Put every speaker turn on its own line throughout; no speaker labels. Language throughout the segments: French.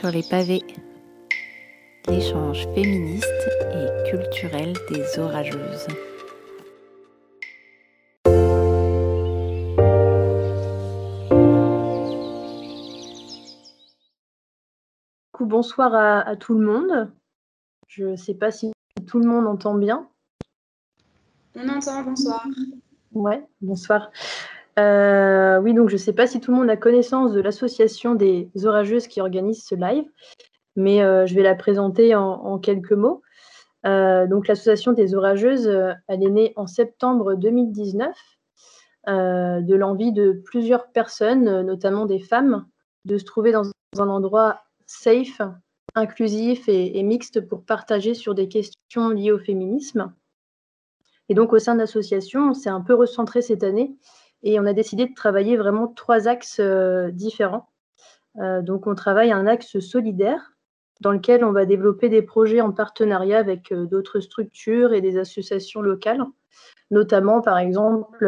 sur les pavés. L'échange féministe et culturel des orageuses.
Bonsoir à, tout le monde. Je ne sais pas si tout le monde entend bien.
On entend, bonsoir.
Ouais, bonsoir. Euh, oui, donc je ne sais pas si tout le monde a connaissance de l'association des orageuses qui organise ce live, mais euh, je vais la présenter en, quelques mots. Euh, donc l'association des orageuses, elle est née en septembre 2019 de l'envie de plusieurs personnes, notamment des femmes, de se trouver dans un endroit safe, inclusif et, mixte pour partager sur des questions liées au féminisme. Et donc au sein de l'association, on s'est un peu recentré cette année et on a décidé de travailler vraiment trois axes euh, différents. Euh, donc, on travaille un axe solidaire dans lequel on va développer des projets en partenariat avec euh, d'autres structures et des associations locales, notamment, par exemple,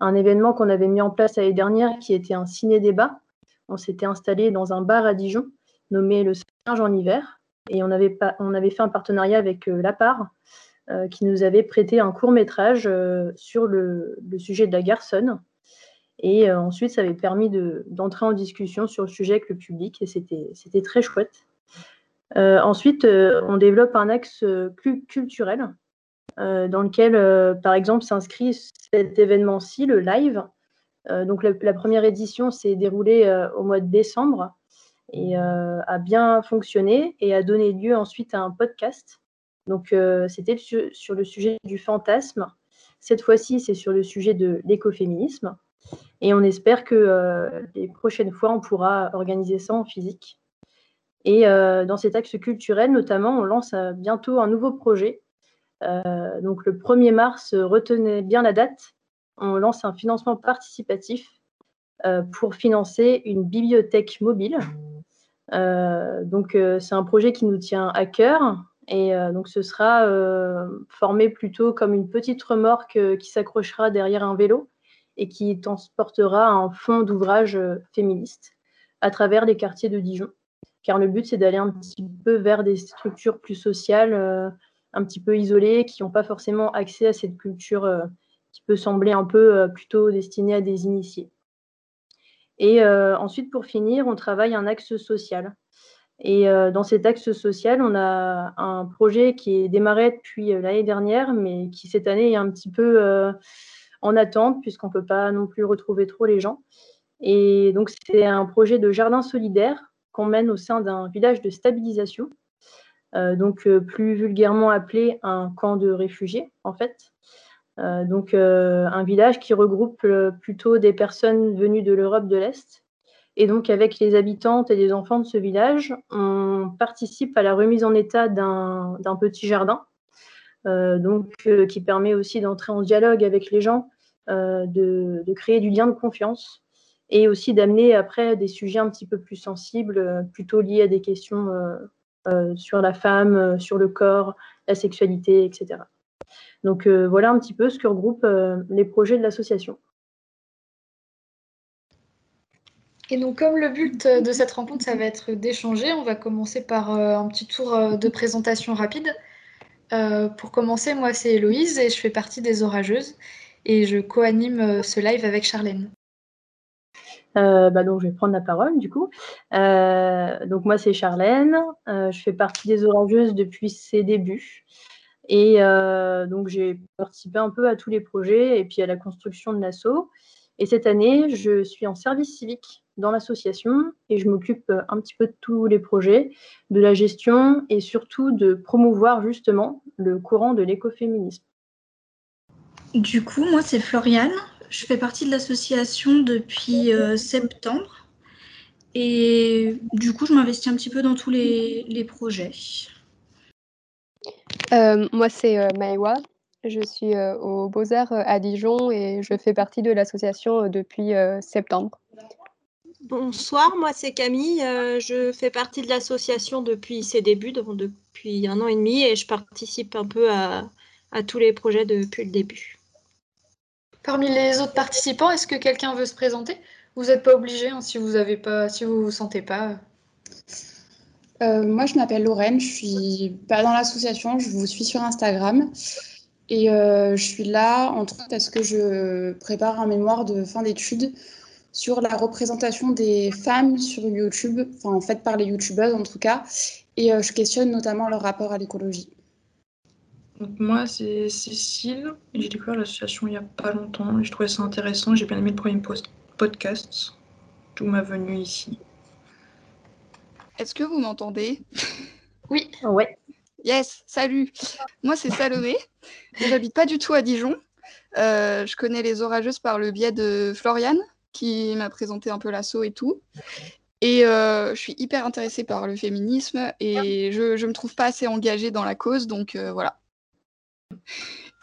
un événement qu'on avait mis en place l'année dernière qui était un ciné-débat. On s'était installé dans un bar à Dijon nommé le Singe en hiver et on avait, pas, on avait fait un partenariat avec La Part euh, qui nous avait prêté un court métrage euh, sur le, sujet de la garçonne. Et euh, ensuite, ça avait permis d'entrer en discussion sur le sujet avec le public et c'était très chouette. ensuite, on développe un axe culturel dans lequel, par exemple, s'inscrit cet événement-ci, le live. donc, la, la, première édition s'est déroulée au mois de décembre et a bien fonctionné et a donné lieu ensuite à un podcast donc, euh, c'était sur le sujet du fantasme. Cette fois-ci, c'est sur le sujet de l'écoféminisme. Et on espère que euh, les prochaines fois, on pourra organiser ça en physique. Et euh, dans cet axe culturel, notamment, on lance bientôt un nouveau projet. donc, le 1er mars, retenez bien la date. On lance un financement participatif pour financer une bibliothèque mobile. donc, c'est un projet qui nous tient à cœur et euh, donc, ce sera euh, formé plutôt comme une petite remorque euh, qui s'accrochera derrière un vélo et qui transportera un fond d'ouvrage féministe à travers les quartiers de Dijon. Car le but, c'est d'aller un petit peu vers des structures plus sociales, un petit peu isolées, qui n'ont pas forcément accès à cette culture qui peut sembler un peu plutôt destinée à des initiés. Et ensuite, pour finir, on travaille un axe social. Et euh, dans cet axe social, on a un projet qui est démarré depuis euh, l'année dernière, mais qui cette année est un petit peu euh, en attente, puisqu'on ne peut pas non plus retrouver trop les gens. Et donc, c'est un projet de jardin solidaire qu'on mène au sein d'un village de stabilisation, donc plus vulgairement appelé un camp de réfugiés, en fait. donc, un village qui regroupe plutôt des personnes venues de l'Europe de l'Est et donc, avec les habitantes et les enfants de ce village, on participe à la remise en état d'un petit jardin, euh, donc, euh, qui permet aussi d'entrer en dialogue avec les gens, euh, de, créer du lien de confiance et aussi d'amener après des sujets un petit peu plus sensibles, plutôt liés à des questions sur la femme, sur le corps, la sexualité, etc. Donc, voilà un petit peu ce que regroupent les projets de l'association.
Et donc, comme le but de cette rencontre, ça va être d'échanger, on va commencer par euh, un petit tour euh, de présentation rapide. Euh, pour commencer, moi, c'est Héloïse et je fais partie des Orageuses et je co-anime ce live avec Charlène.
bah donc, je vais prendre la parole du coup. donc, moi, c'est Charlène. je fais partie des Orageuses depuis ses débuts. Et donc, j'ai participé un peu à tous les projets et puis à la construction de l'assaut. Et cette année, je suis en service civique dans l'association et je m'occupe euh, un petit peu de tous les projets, de la gestion et surtout de promouvoir justement le courant de l'écoféminisme.
Du coup, moi, c'est Floriane. Je fais partie de l'association depuis euh, septembre. Et du coup, je m'investis un petit peu dans tous les, projets.
Euh, moi, c'est euh, Maëwa. Je suis aux Beaux-Arts à Dijon et je fais partie de l'association depuis septembre.
Bonsoir, moi c'est Camille. Euh, je fais partie de l'association depuis ses débuts, depuis un an et demi, et je participe un peu à, tous les projets depuis le début.
Parmi les autres participants, est-ce que quelqu'un veut se présenter? Vous n'êtes pas obligé hein, si vous avez pas, si vous vous sentez pas.
Euh, moi, je m'appelle Lorraine, je suis pas dans l'association, je vous suis sur Instagram. Et euh, je suis là, entre autres, parce que je prépare un mémoire de fin d'études sur la représentation des femmes sur YouTube, enfin, en fait, par les YouTubeuses en tout cas. Et euh, je questionne notamment leur rapport à l'écologie.
moi, c'est Cécile. J'ai découvert l'association il n'y a pas longtemps. Je trouvais ça intéressant. J'ai bien aimé le premier podcast. Tout m'a venu ici.
Est-ce que vous m'entendez?
Oui.
Ouais.
Yes, salut. Moi, c'est Salomé. J'habite pas du tout à Dijon. Euh, je connais les orageuses par le biais de Floriane, qui m'a présenté un peu l'assaut et tout. Et euh, je suis hyper intéressée par le féminisme et je ne me trouve pas assez engagée dans la cause, donc euh, voilà.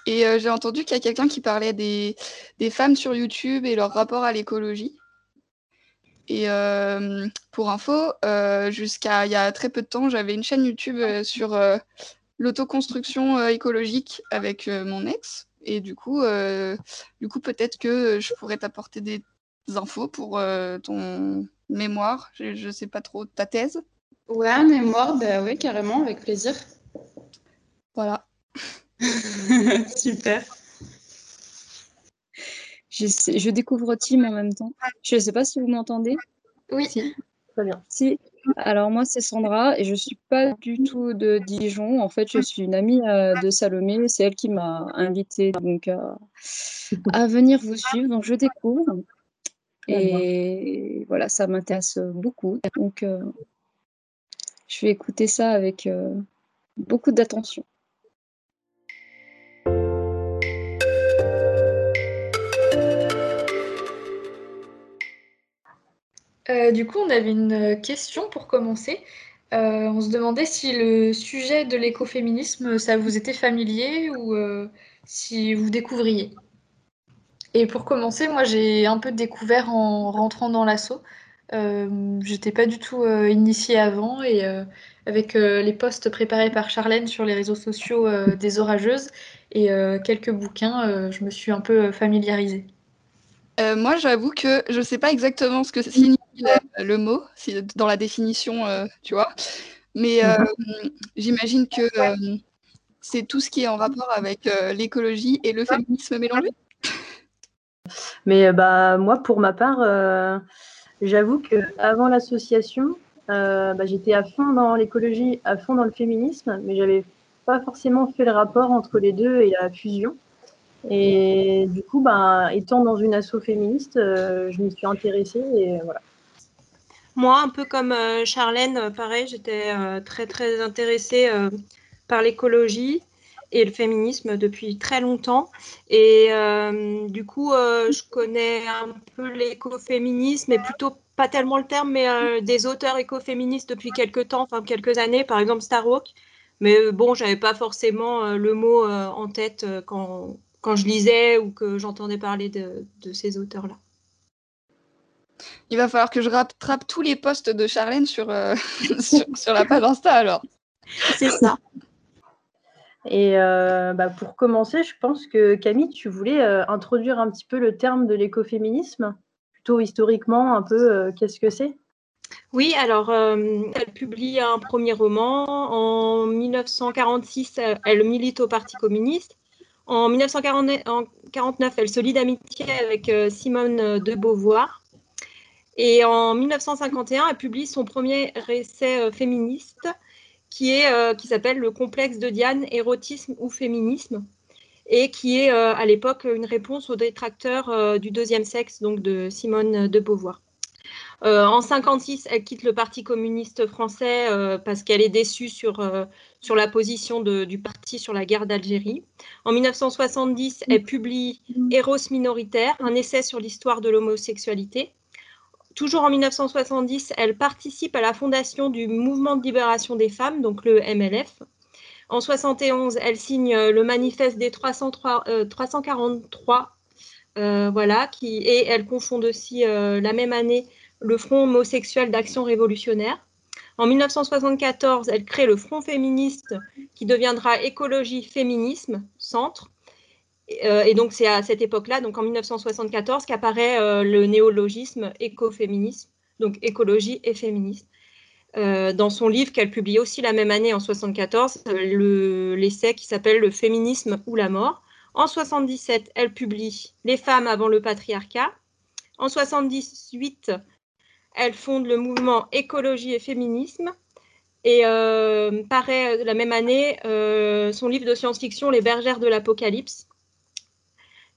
Et j'ai entendu qu'il y a quelqu'un qui parlait des, des, femmes sur YouTube et leur rapport à l'écologie. Et euh, pour info, euh, jusqu'à il y a très peu de temps, j'avais une chaîne YouTube euh, sur l'autoconstruction écologique avec mon ex. Et du coup, du coup peut-être que je pourrais t'apporter des infos pour ton mémoire. Je ne sais pas trop, ta thèse.
Ouais, mémoire, bah oui, carrément, avec plaisir.
Voilà.
Super.
Je, découvre Tim en même temps. Je ne sais pas si vous m'entendez.
Oui.
Très bien.
Si. Alors moi c'est Sandra et je suis pas du tout de Dijon. En fait je suis une amie euh, de Salomé. C'est elle qui m'a invitée donc à venir vous suivre. Donc je découvre et voilà ça m'intéresse beaucoup. Donc euh, je vais écouter ça avec euh, beaucoup d'attention.
Euh, du coup, on avait une question pour commencer. Euh, on se demandait si le sujet de l'écoféminisme, ça vous était familier ou euh, si vous découvriez. Et pour commencer, moi, j'ai un peu découvert en rentrant dans l'assaut. J'étais pas du tout initiée avant et avec les posts préparés par Charlène sur les réseaux sociaux des orageuses et quelques bouquins, je me suis un peu familiarisée.
Euh, moi, j'avoue que je ne sais pas exactement ce que signifie le, mot, dans la définition, euh, tu vois. Mais euh, j'imagine que c'est tout ce qui est en rapport avec l'écologie et le féminisme mélangé.
Mais bah, moi, pour ma part, j'avoue qu'avant l'association, bah, j'étais à fond dans l'écologie, à fond dans le féminisme, mais j'avais pas forcément fait le rapport entre les deux et la fusion. Et du coup, ben, étant dans une asso féministe, euh, je m'y suis intéressée et voilà.
Moi, un peu comme euh, Charlène, euh, pareil, j'étais très très intéressée par l'écologie et le féminisme depuis très longtemps. Et du coup, je connais un peu l'écoféminisme, mais plutôt pas tellement le terme, mais des auteurs écoféministes depuis quelques temps, enfin quelques années, par exemple Starhawk. Mais bon, j'avais pas forcément le mot en tête quand, quand je lisais ou que j'entendais parler de, ces auteurs-là.
Il va falloir que je rattrape tous les posts de Charlène sur, euh, sur, la page Insta alors.
C'est ça.
Et euh, bah, pour commencer, je pense que Camille, tu voulais euh, introduire un petit peu le terme de l'écoféminisme, plutôt historiquement, un peu, qu'est-ce que c'est?
Oui, alors elle publie un premier roman. En 1946, elle milite au Parti communiste. En 1949, elle se lie d'amitié avec euh, Simone de Beauvoir. Et en 1951, elle publie son premier essai euh, féministe qui est euh, qui s'appelle Le complexe de Diane, érotisme ou féminisme et qui est à l'époque une réponse aux détracteurs du deuxième sexe, donc de Simone de Beauvoir. Euh, en 56, elle quitte le Parti communiste français euh, parce qu'elle est déçue sur, euh, sur la position du parti sur la guerre d'Algérie. En 1970, elle publie Eros minoritaire, un essai sur l'histoire de l'homosexualité. Toujours en 1970, elle participe à la fondation du mouvement de libération des femmes, donc le MLF. En 71, elle signe le manifeste des 303, 343, voilà, qui, et elle confonde aussi la même année le Front homosexuel d'action révolutionnaire. En 1974, elle crée le Front féministe qui deviendra Écologie Féminisme Centre. Euh, et donc c'est à cette époque-là, donc en 1974, qu'apparaît euh, le néologisme écoféminisme, donc écologie et féminisme. dans son livre qu'elle publie aussi la même année en 74, l'essai qui s'appelle Le féminisme ou la mort. En 77, elle publie Les femmes avant le patriarcat. En 78, elle fonde le mouvement Écologie et féminisme. Et euh, paraît la même année euh, son livre de science-fiction Les bergères de l'Apocalypse.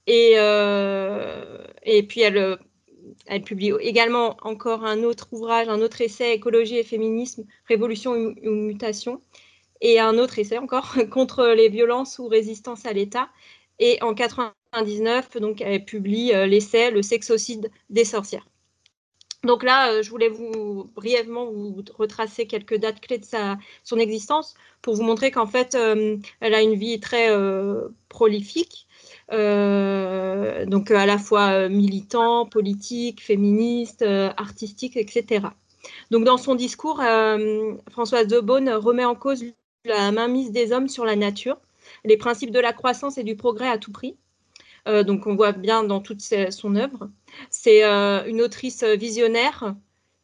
Et, euh, et puis elle, elle publie également encore un autre ouvrage, un autre essai Écologie et féminisme, Révolution ou mutation. Et un autre essai encore contre les violences ou résistance à l'État. Et en 99, donc, elle publie l'essai Le sexocide des sorcières. Donc là, euh, je voulais vous brièvement vous retracer quelques dates clés de sa, son existence pour vous montrer qu'en fait, euh, elle a une vie très euh, prolifique, donc à la fois militant, politique, féministe, artistique, etc. Donc dans son discours, Françoise de Beaune remet en cause la mainmise des hommes sur la nature, les principes de la croissance et du progrès à tout prix. donc on voit bien dans toute son œuvre. C'est euh, une autrice visionnaire,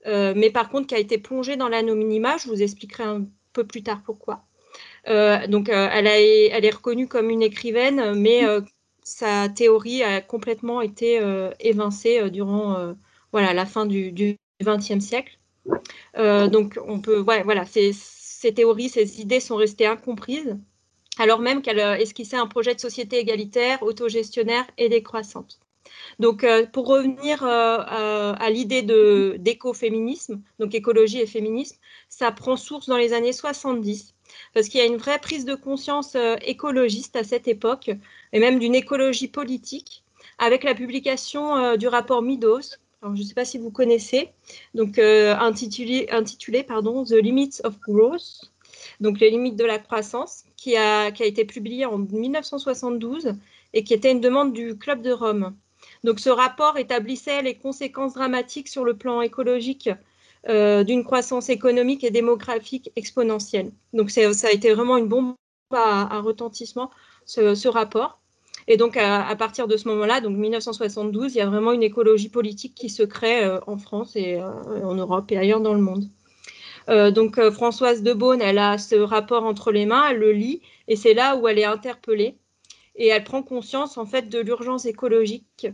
euh, mais par contre qui a été plongée dans l'anonymat. Je vous expliquerai un peu plus tard pourquoi. Euh, donc, elle, est reconnue comme une écrivaine, mais sa théorie a complètement été évincée durant voilà, la fin du XXe siècle. donc, on peut, voilà, ces, ces, théories, ces idées sont restées incomprises, alors même qu'elle esquissait un projet de société égalitaire, autogestionnaire et décroissante. Donc, euh, pour revenir euh, à, l'idée d'écoféminisme, donc écologie et féminisme, ça prend source dans les années 70, parce qu'il y a une vraie prise de conscience euh, écologiste à cette époque, et même d'une écologie politique, avec la publication du rapport Midos, je ne sais pas si vous connaissez, donc intitulé, intitulé pardon, The Limits of Growth, donc les limites de la croissance, qui a, qui a été publié en 1972 et qui était une demande du Club de Rome. Donc ce rapport établissait les conséquences dramatiques sur le plan écologique euh, d'une croissance économique et démographique exponentielle. Donc ça a été vraiment une bombe à, retentissement, ce, rapport. Et donc à, partir de ce moment-là, donc 1972, il y a vraiment une écologie politique qui se crée euh, en France et euh, en Europe et ailleurs dans le monde. donc Françoise de Beaune, elle a ce rapport entre les mains, elle le lit et c'est là où elle est interpellée et elle prend conscience en fait de l'urgence écologique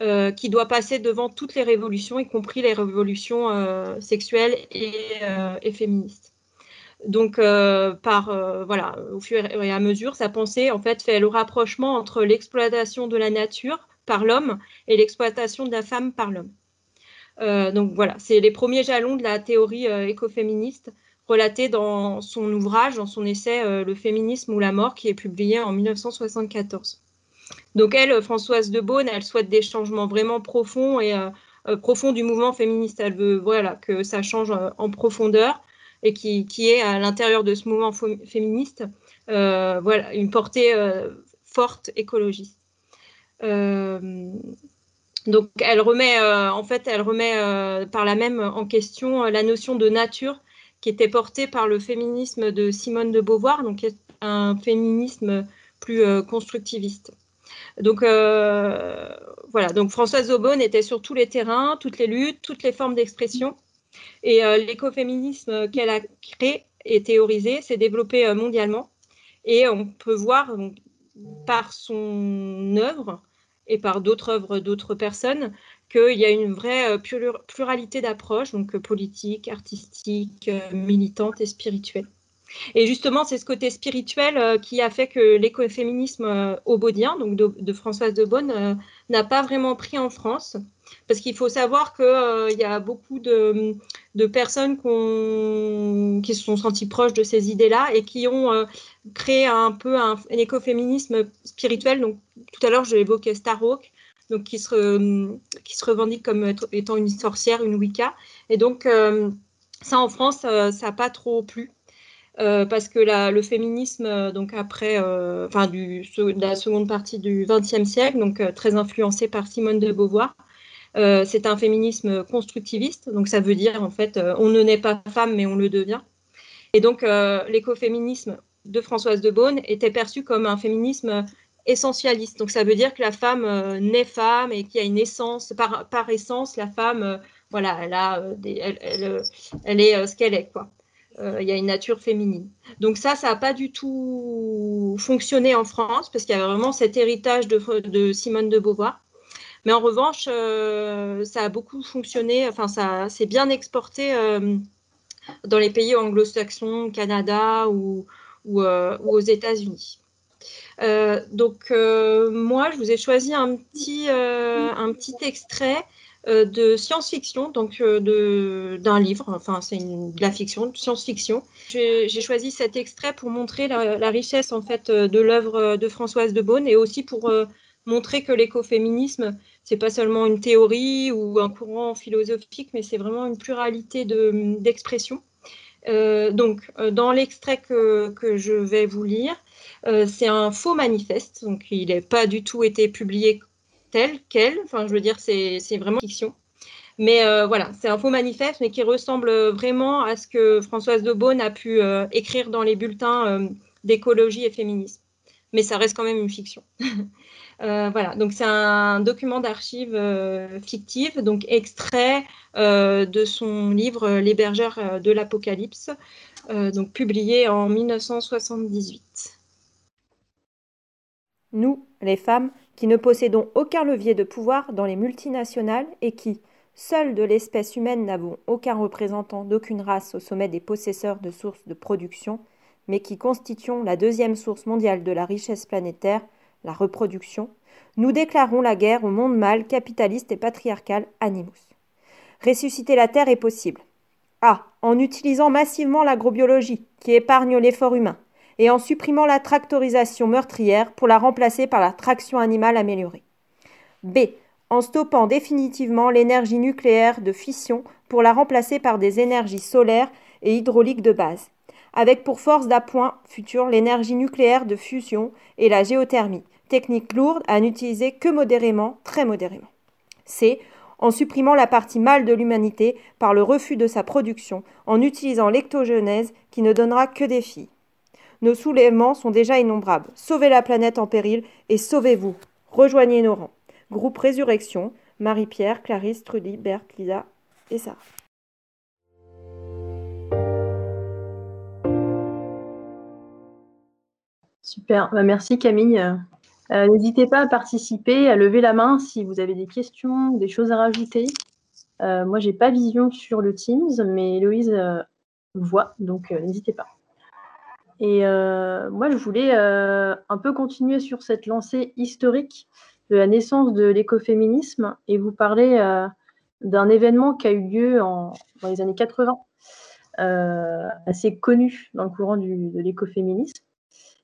euh, qui doit passer devant toutes les révolutions, y compris les révolutions euh, sexuelles euh, et, féministes. Donc, par voilà, au fur et à mesure, sa pensée en fait fait le rapprochement entre l'exploitation de la nature par l'homme et l'exploitation de la femme par l'homme. donc voilà, c'est les premiers jalons de la théorie écoféministe relatée dans son ouvrage, dans son essai Le féminisme ou la mort, qui est publié en 1974. Donc elle, Françoise de Beaune, elle souhaite des changements vraiment profonds et euh, euh, profonds du mouvement féministe. Elle veut voilà, que ça change euh, en profondeur et qui, est à l'intérieur de ce mouvement féministe voilà, une portée forte écologiste. donc elle remet, en fait, elle remet par la même en question la notion de nature qui était portée par le féminisme de Simone de Beauvoir, donc un féminisme plus constructiviste. Donc euh, voilà, donc Françoise Aubonne était sur tous les terrains, toutes les luttes, toutes les formes d'expression. Et euh, l'écoféminisme qu'elle a créé et théorisé s'est développé euh, mondialement. Et on peut voir par son œuvre et par d'autres œuvres d'autres personnes qu'il y a une vraie pluralité d'approches, donc politique, artistique, militante et spirituelle. Et justement, c'est ce côté spirituel euh, qui a fait que l'écoféminisme euh, aubodien, donc de, Françoise de Beaune, euh, n'a pas vraiment pris en France. Parce qu'il faut savoir qu'il y a beaucoup de, personnes qui se sont senties proches de ces idées-là et qui ont créé un peu un, écoféminisme spirituel. Donc, tout à l'heure, je évoquais Starhawk, donc qui se revendique comme étant une sorcière, une Wicca. Et donc, ça, en France, ça n'a pas trop plu. Euh, parce que le féminisme, euh, donc après, euh, enfin, de la seconde partie du XXe siècle, donc très influencé par Simone de Beauvoir, c'est un féminisme constructiviste, donc ça veut dire en fait, on ne naît pas femme, mais on le devient. Et donc, l'écoféminisme de Françoise de Beaune était perçu comme un féminisme essentialiste. Donc, ça veut dire que la femme naît femme et qu'il y a une essence, par, essence, la femme voilà, elle, a, elle, est ce qu'elle est, quoi. Il y a une nature féminine. Donc ça, ça n'a pas du tout fonctionné en France parce qu'il y avait vraiment cet héritage de, Simone de Beauvoir. Mais en revanche, ça a beaucoup fonctionné, enfin, ça s'est bien exporté dans les pays anglo-saxons, Canada ou, ou, aux États-Unis. Euh, donc euh, moi, je vous ai choisi un petit, euh, un petit extrait de science-fiction, donc d'un livre, enfin c'est de la fiction, de science-fiction. J'ai choisi cet extrait pour montrer la, richesse en fait de l'œuvre de Françoise de Beaune et aussi pour montrer que l'écoféminisme, c'est pas seulement une théorie ou un courant philosophique, mais c'est vraiment une pluralité d'expressions. donc, dans l'extrait que, que, je vais vous lire, euh, c'est un faux manifeste, donc il n'a pas du tout été publié tel quel. Enfin, je veux dire, c'est vraiment fiction. Mais euh, voilà, c'est un faux manifeste, mais qui ressemble vraiment à ce que Françoise de Beaune a pu euh, écrire dans les bulletins d'écologie et féminisme. Mais ça reste quand même une fiction. voilà, donc c'est un document d'archives fictif, donc extrait de son livre bergères de l'Apocalypse, donc publié en 1978.
Nous, les femmes, qui ne possédons aucun levier de pouvoir dans les multinationales et qui, seules de l'espèce humaine, n'avons aucun représentant d'aucune race au sommet des possesseurs de sources de production, mais qui constituons la deuxième source mondiale de la richesse planétaire, la reproduction, nous déclarons la guerre au monde mâle, capitaliste et patriarcal Animus. Ressusciter la Terre est possible. Ah, en utilisant massivement l'agrobiologie, qui épargne l'effort humain, et en supprimant la tractorisation meurtrière pour la remplacer par la traction animale améliorée. B. En stoppant définitivement l'énergie nucléaire de fission pour la remplacer par des énergies solaires et hydrauliques de base, avec pour force d'appoint future l'énergie nucléaire de fusion et la géothermie, technique lourde à n'utiliser que modérément, très modérément. C. En supprimant la partie mâle de l'humanité par le refus de sa production, en utilisant l'ectogenèse qui ne donnera que des filles. Nos soulèvements sont déjà innombrables. Sauvez la planète en péril et sauvez-vous. Rejoignez nos rangs. Groupe Résurrection, Marie-Pierre, Clarisse, Trudy, Berthe, Lisa et Sarah.
Super, bah, merci Camille. Euh, n'hésitez pas à participer, à lever la main si vous avez des questions, des choses à rajouter. Euh, moi, j'ai pas vision sur le Teams, mais Héloïse euh, voit, donc n'hésitez pas. Et euh, moi, je voulais euh, un peu continuer sur cette lancée historique de la naissance de l'écoféminisme et vous parler euh, d'un événement qui a eu lieu dans les années 80, assez connu dans le courant de l'écoféminisme.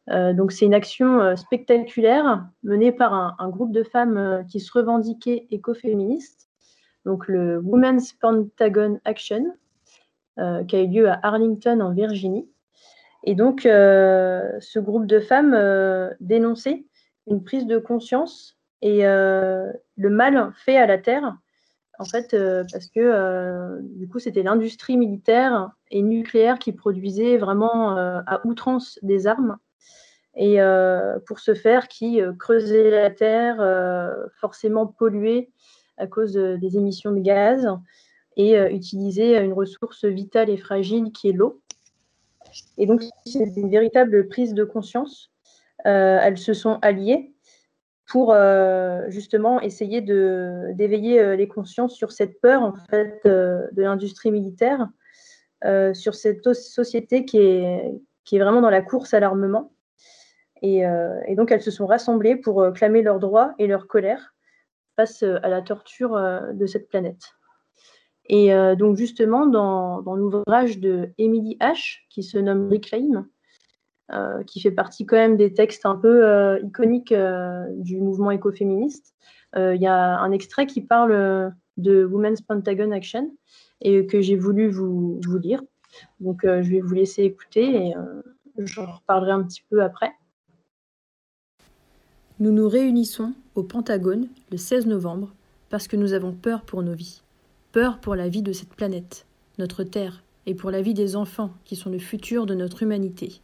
donc, c'est une action spectaculaire menée par un, un groupe de femmes qui se revendiquaient écoféministes, donc le Women's Pentagon Action, qui a eu lieu à Arlington, en Virginie. Et donc, euh, ce groupe de femmes euh, dénonçait une prise de conscience et euh, le mal fait à la Terre, en fait, parce que du coup, c'était l'industrie militaire et nucléaire qui produisait vraiment à outrance des armes. Et pour ce faire, qui creusait la Terre, forcément polluée à cause des émissions de gaz, et utilisait une ressource vitale et fragile qui est l'eau. Et donc, c'est une véritable prise de conscience. Euh, elles se sont alliées pour euh, justement essayer d'éveiller euh, les consciences sur cette peur en fait de l'industrie militaire, sur cette société qui est, vraiment dans la course à l'armement. Et, donc elles se sont rassemblées pour clamer leurs droits et leur colère face à la torture de cette planète. Et euh, donc justement, dans, l'ouvrage de Emily H, qui se nomme Reclaim, euh, qui fait partie quand même des textes un peu euh, iconiques du mouvement écoféministe, il y a un extrait qui parle de Women's Pentagon Action et que j'ai voulu vous, vous lire. Donc je vais vous laisser écouter et j'en reparlerai un petit peu après.
Nous nous réunissons au Pentagone le 16 novembre parce que nous avons peur pour nos vies peur pour la vie de cette planète, notre Terre, et pour la vie des enfants qui sont le futur de notre humanité.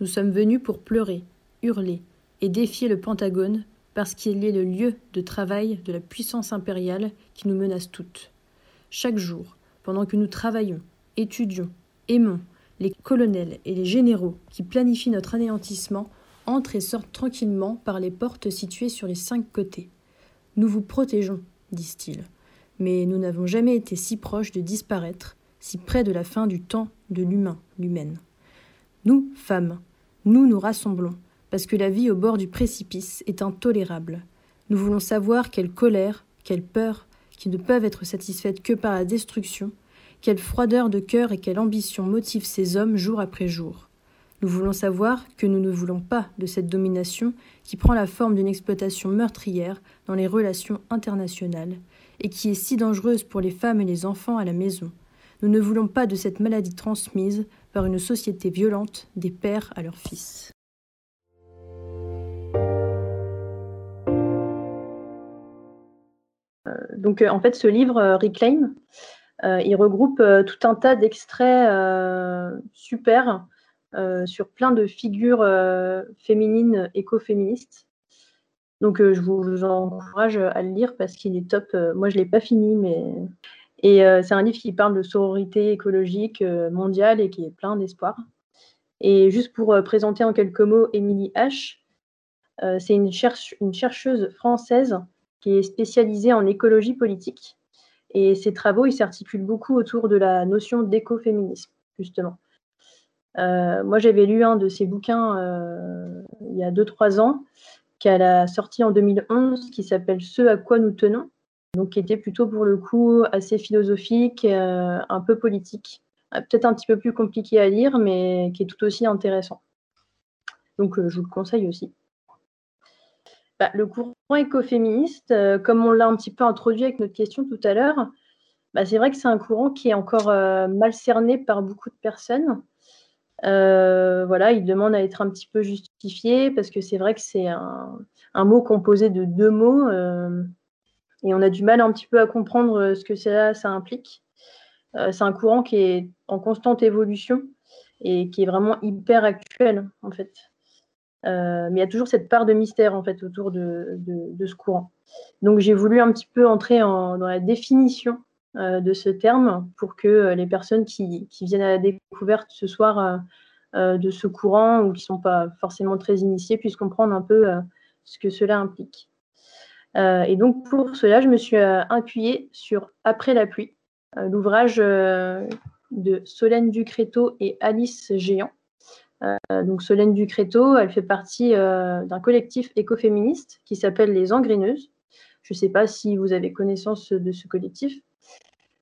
Nous sommes venus pour pleurer, hurler et défier le Pentagone parce qu'il est le lieu de travail de la puissance impériale qui nous menace toutes. chaque jour, pendant que nous travaillons, étudions, aimons, les colonels et les généraux qui planifient notre anéantissement entrent et sortent tranquillement par les portes situées sur les cinq côtés. Nous vous protégeons, disent-ils, mais nous n'avons jamais été si proches de disparaître, si près de la fin du temps de l'humain, l'humaine. Nous, femmes, nous nous rassemblons, parce que la vie au bord du précipice est intolérable. Nous voulons savoir quelle colère, quelle peur, qui ne peuvent être satisfaites que par la destruction, quelle froideur de cœur et quelle ambition motivent ces hommes jour après jour. Nous voulons savoir que nous ne voulons pas de cette domination qui prend la forme d'une exploitation meurtrière dans les relations internationales et qui est si dangereuse pour les femmes et les enfants à la maison. Nous ne voulons pas de cette maladie transmise par une société violente des pères à leurs fils.
Euh, donc en fait ce livre euh, Reclaim, euh, il regroupe tout un tas d'extraits super euh, sur plein de figures euh, féminines écoféministes. Donc euh, je vous encourage à le lire parce qu'il est top. moi je ne l'ai pas fini, mais et c'est un livre qui parle de sororité écologique mondiale et qui est plein d'espoir. Et juste pour présenter en quelques mots Émilie H., c'est une, chercheuse française qui est spécialisée en écologie politique. Et ses travaux, ils s'articulent beaucoup autour de la notion d'écoféminisme, justement. Euh, moi, j'avais lu un de ses bouquins euh, il y a 2-3 ans, qu'elle a sorti en 2011, qui s'appelle Ce à quoi nous tenons, donc qui était plutôt pour le coup assez philosophique, euh, un peu politique, peut-être un petit peu plus compliqué à lire, mais qui est tout aussi intéressant. Donc, je vous le conseille aussi. Bah, le courant écoféministe, comme on l'a un petit peu introduit avec notre question tout à l'heure, bah, c'est vrai que c'est un courant qui est encore mal cerné par beaucoup de personnes. Euh, voilà, il demande à être un petit peu justifié parce que c'est vrai que c'est un, mot composé de deux mots euh, et on a du mal un petit peu à comprendre ce que ça, implique. Euh, c'est un courant qui est en constante évolution et qui est vraiment hyper actuel en fait. mais il y a toujours cette part de mystère en fait autour de, ce courant. Donc j'ai voulu un petit peu entrer dans la définition euh, de ce terme pour que euh, les personnes qui, viennent à la découverte ce soir euh, de ce courant ou qui ne sont pas forcément très initiés puissent comprendre un peu ce que cela implique. et donc pour cela, je me suis appuyée sur Après la pluie, l'ouvrage de Solène Ducréto et Alice Géant. donc Solène Ducréto, elle fait partie d'un collectif écoféministe qui s'appelle Les Engreneuses. Je ne sais pas si vous avez connaissance de ce collectif.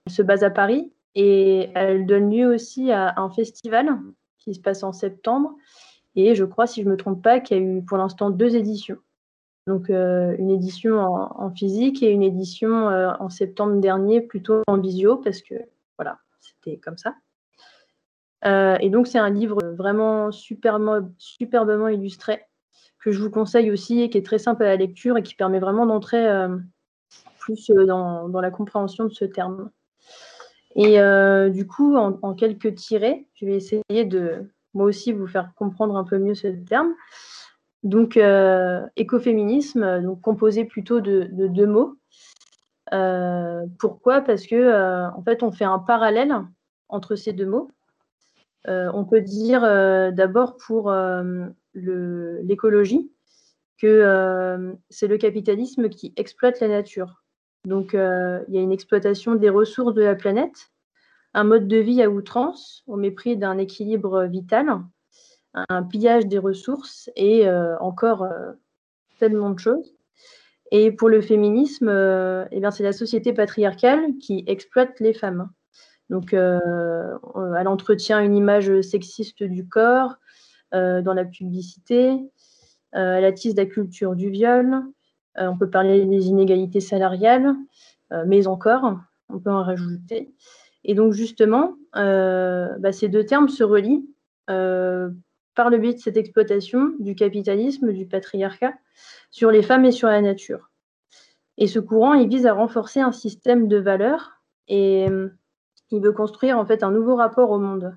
Elle se base à Paris et elle donne lieu aussi à un festival qui se passe en septembre. Et je crois, si je ne me trompe pas, qu'il y a eu pour l'instant deux éditions. Donc euh, une édition en, physique et une édition euh, en septembre dernier plutôt en visio parce que voilà, c'était comme ça. Euh, et donc c'est un livre vraiment superbement illustré que je vous conseille aussi et qui est très simple à la lecture et qui permet vraiment d'entrer plus dans, la compréhension de ce terme. Et euh, du coup, en, quelques tirés, je vais essayer de moi aussi vous faire comprendre un peu mieux ce terme. Donc, euh, écoféminisme, donc composé plutôt de, deux mots. Euh, pourquoi? Parce que en fait, on fait un parallèle entre ces deux mots. on peut dire d'abord pour l'écologie que c'est le capitalisme qui exploite la nature. Donc, euh, il y a une exploitation des ressources de la planète, un mode de vie à outrance, au mépris d'un équilibre vital, un pillage des ressources et euh, encore euh, tellement de choses. Et pour le féminisme, eh c'est la société patriarcale qui exploite les femmes. Donc, elle entretient une image sexiste du corps dans la publicité, elle attise la culture du viol, on peut parler des inégalités salariales, euh, mais encore, on peut en rajouter. Et donc justement, euh, bah, ces deux termes se relient par le biais de cette exploitation du capitalisme, du patriarcat, sur les femmes et sur la nature. Et ce courant, il vise à renforcer un système de valeurs et il veut construire en fait un nouveau rapport au monde.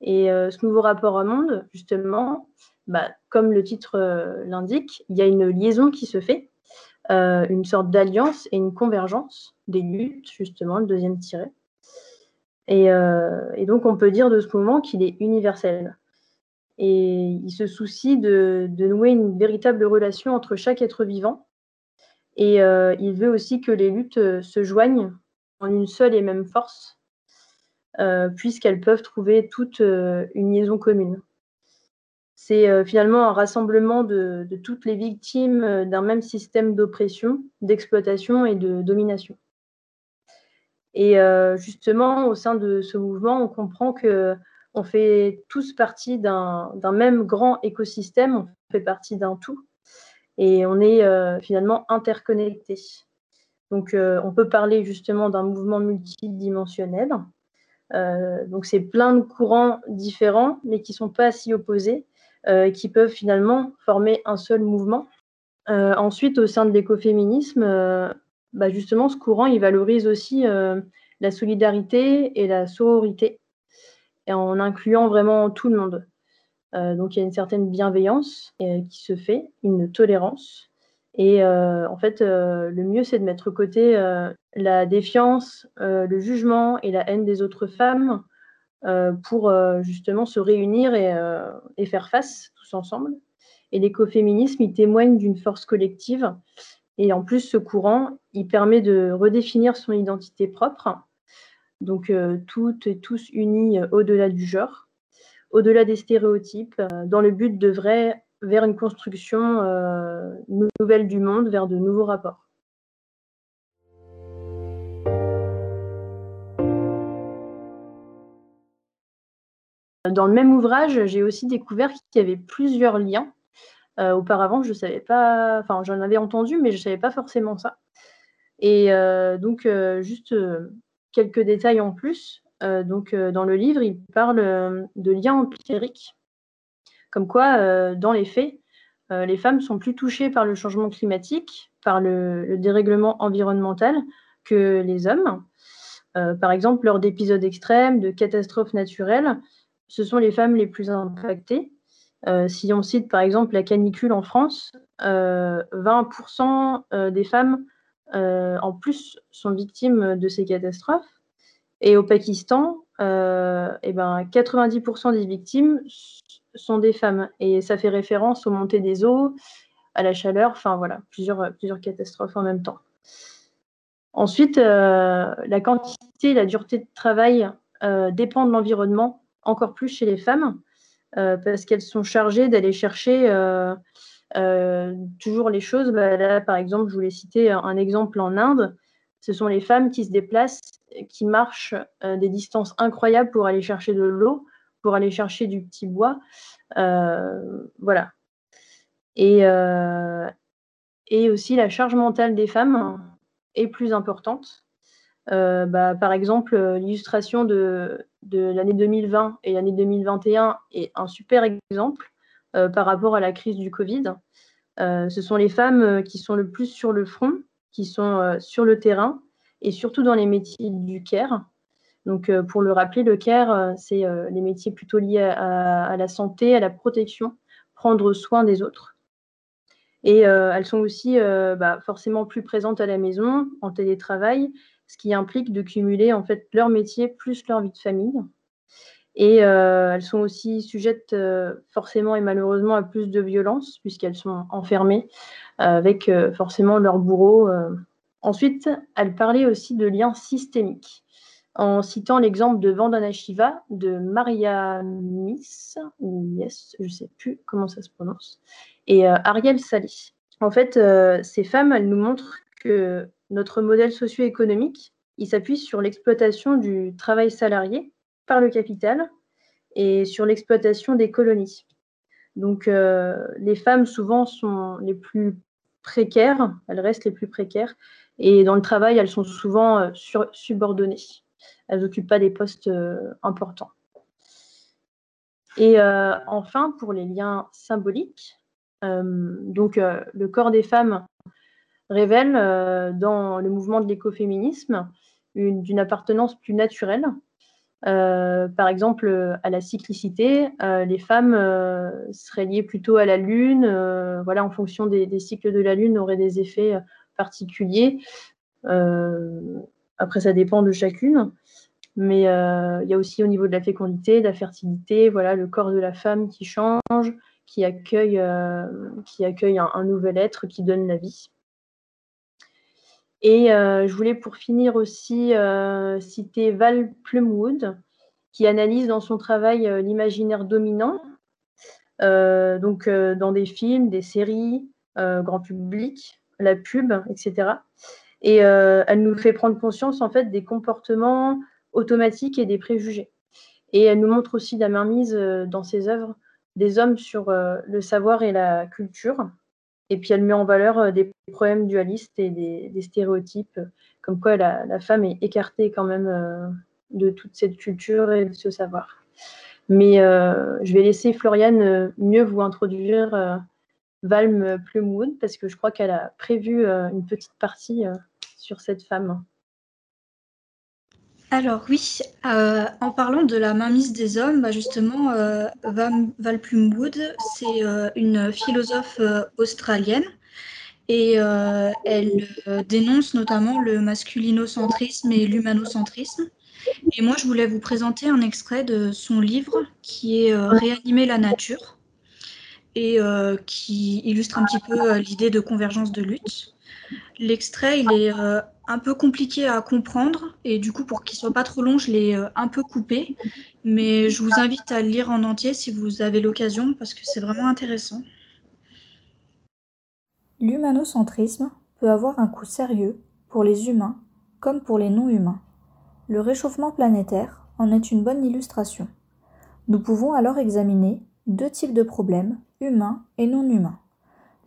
Et ce nouveau rapport au monde, justement, bah, comme le titre euh, l'indique, il y a une liaison qui se fait une sorte d'alliance et une convergence des luttes, justement, le deuxième tiré. Et, donc, on peut dire de ce mouvement qu'il est universel. Et il se soucie de, nouer une véritable relation entre chaque être vivant. Et euh, il veut aussi que les luttes euh, se joignent en une seule et même force, euh, puisqu'elles peuvent trouver toute une liaison commune. C'est finalement un rassemblement de, toutes les victimes d'un même système d'oppression, d'exploitation et de domination. Et justement, au sein de ce mouvement, on comprend que on fait tous partie d'un même grand écosystème, on fait partie d'un tout et on est euh, finalement interconnectés. Donc euh, on peut parler justement d'un mouvement multidimensionnel. Euh, donc c'est plein de courants différents mais qui ne sont pas si opposés, qui peuvent finalement former un seul mouvement. ensuite, au sein de l'écoféminisme, bah, justement, ce courant, il valorise aussi la solidarité et la sororité et en incluant vraiment tout le monde. Euh, donc il y a une certaine bienveillance euh, qui se fait, une tolérance. Et euh, en fait, le mieux, c'est de mettre de côté la défiance, le jugement et la haine des autres femmes pour justement se réunir et, faire face tous ensemble. Et l'écoféminisme, il témoigne d'une force collective. Et en plus, ce courant, il permet de redéfinir son identité propre donc euh, toutes et tous unis euh, au-delà du genre, au-delà des stéréotypes, euh, dans le but de vrai vers une construction nouvelle du monde, vers de nouveaux rapports. Dans le même ouvrage, j'ai aussi découvert qu'il y avait plusieurs liens. auparavant, je savais pas, enfin, j'en avais entendu, mais je ne savais pas forcément ça. Et donc, juste quelques détails en plus. Euh, donc, euh, dans le livre, il parle euh, de liens empiriques, comme quoi, dans les faits, les femmes sont plus touchées par le changement climatique, par le, dérèglement environnemental que les hommes. par exemple, lors d'épisodes extrêmes, de catastrophes naturelles, ce sont les femmes les plus impactées. si on cite par exemple la canicule en France, 20% des femmes euh, en plus, sont victimes de ces catastrophes. Et au Pakistan, euh, eh ben, 90% des victimes sont des femmes. Et ça fait référence aux montées des eaux, à la chaleur, enfin voilà, plusieurs, catastrophes en même temps. Ensuite, euh, la quantité, la dureté de travail dépend de l'environnement, encore plus chez les femmes, parce qu'elles sont chargées d'aller chercher euh, toujours les choses, bah, là par exemple, je voulais citer un, exemple en Inde, ce sont les femmes qui se déplacent, qui marchent euh, des distances incroyables pour aller chercher de l'eau, pour aller chercher du petit bois. Euh, voilà. Et, et aussi la charge mentale des femmes est plus importante. Bah, par exemple, l'illustration de, l'année 2020 et l'année 2021 est un super exemple. Euh, par rapport à la crise du Covid. Euh, ce sont les femmes euh, qui sont le plus sur le front, qui sont sur le terrain et surtout dans les métiers du care. Donc, pour le rappeler, le care, c'est les métiers plutôt liés à, la santé, à la protection, prendre soin des autres. Et elles sont aussi bah, forcément plus présentes à la maison, en télétravail, ce qui implique de cumuler en fait leur métier plus leur vie de famille. Et euh, elles sont aussi sujettes euh, forcément et malheureusement à plus de violence puisqu'elles sont enfermées euh, avec forcément leur bourreau. Ensuite, elle parlait aussi de liens systémiques en citant l'exemple de Vandana Shiva, de Maria Miss, ou Yes, je ne sais plus comment ça se prononce, et Ariel Sali. En fait, ces femmes, elles nous montrent que notre modèle socio-économique, il s'appuie sur l'exploitation du travail salarié par le capital et sur l'exploitation des colonies. Donc euh, les femmes souvent sont les plus précaires, elles restent les plus précaires, et dans le travail, elles sont souvent euh, subordonnées. Elles n'occupent pas des postes euh, importants. Et enfin, pour les liens symboliques, donc le corps des femmes révèle dans le mouvement de l'écoféminisme une, appartenance plus naturelle euh, par exemple, euh, à la cyclicité, euh, les femmes seraient liées plutôt à la Lune. voilà, en fonction des, cycles de la Lune, auraient des effets particulier. Après, ça dépend de chacune. Mais il y a aussi au niveau de la fécondité, de la fertilité, voilà, le corps de la femme qui change, qui accueille, qui accueille un, nouvel être qui donne la vie. Et je voulais pour finir aussi citer Val Plumwood, qui analyse dans son travail l'imaginaire dominant, donc dans des films, des séries, grand public, la pub, etc. Et elle nous fait prendre conscience en fait des comportements automatiques et des préjugés. Et elle nous montre aussi la mainmise dans ses œuvres des hommes sur le savoir et la culture. Et puis elle met en valeur des problèmes dualistes et des, stéréotypes, comme quoi la, femme est écartée quand même de toute cette culture et de ce savoir. Mais je vais laisser Floriane mieux vous introduire Valm Plumwood parce que je crois qu'elle a prévu une petite partie sur cette femme.
Alors oui, euh, en parlant de la mainmise des hommes, bah, justement, euh, Val Plumwood, c'est euh, une philosophe australienne et elle dénonce notamment le masculinocentrisme et l'humanocentrisme. Et moi, je voulais vous présenter un extrait de son livre qui est Réanimer la nature et qui illustre un petit peu l'idée de convergence de lutte. L'extrait, il est euh, un peu compliqué à comprendre et du coup, pour qu'il soit pas trop long, je l'ai euh, un peu coupé. Mais je vous invite à le lire en entier si vous avez l'occasion parce que c'est vraiment intéressant.
L'humanocentrisme peut avoir un coût sérieux pour les humains comme pour les non-humains. Le réchauffement planétaire en est une bonne illustration. Nous pouvons alors examiner deux types de problèmes, humains et non humains.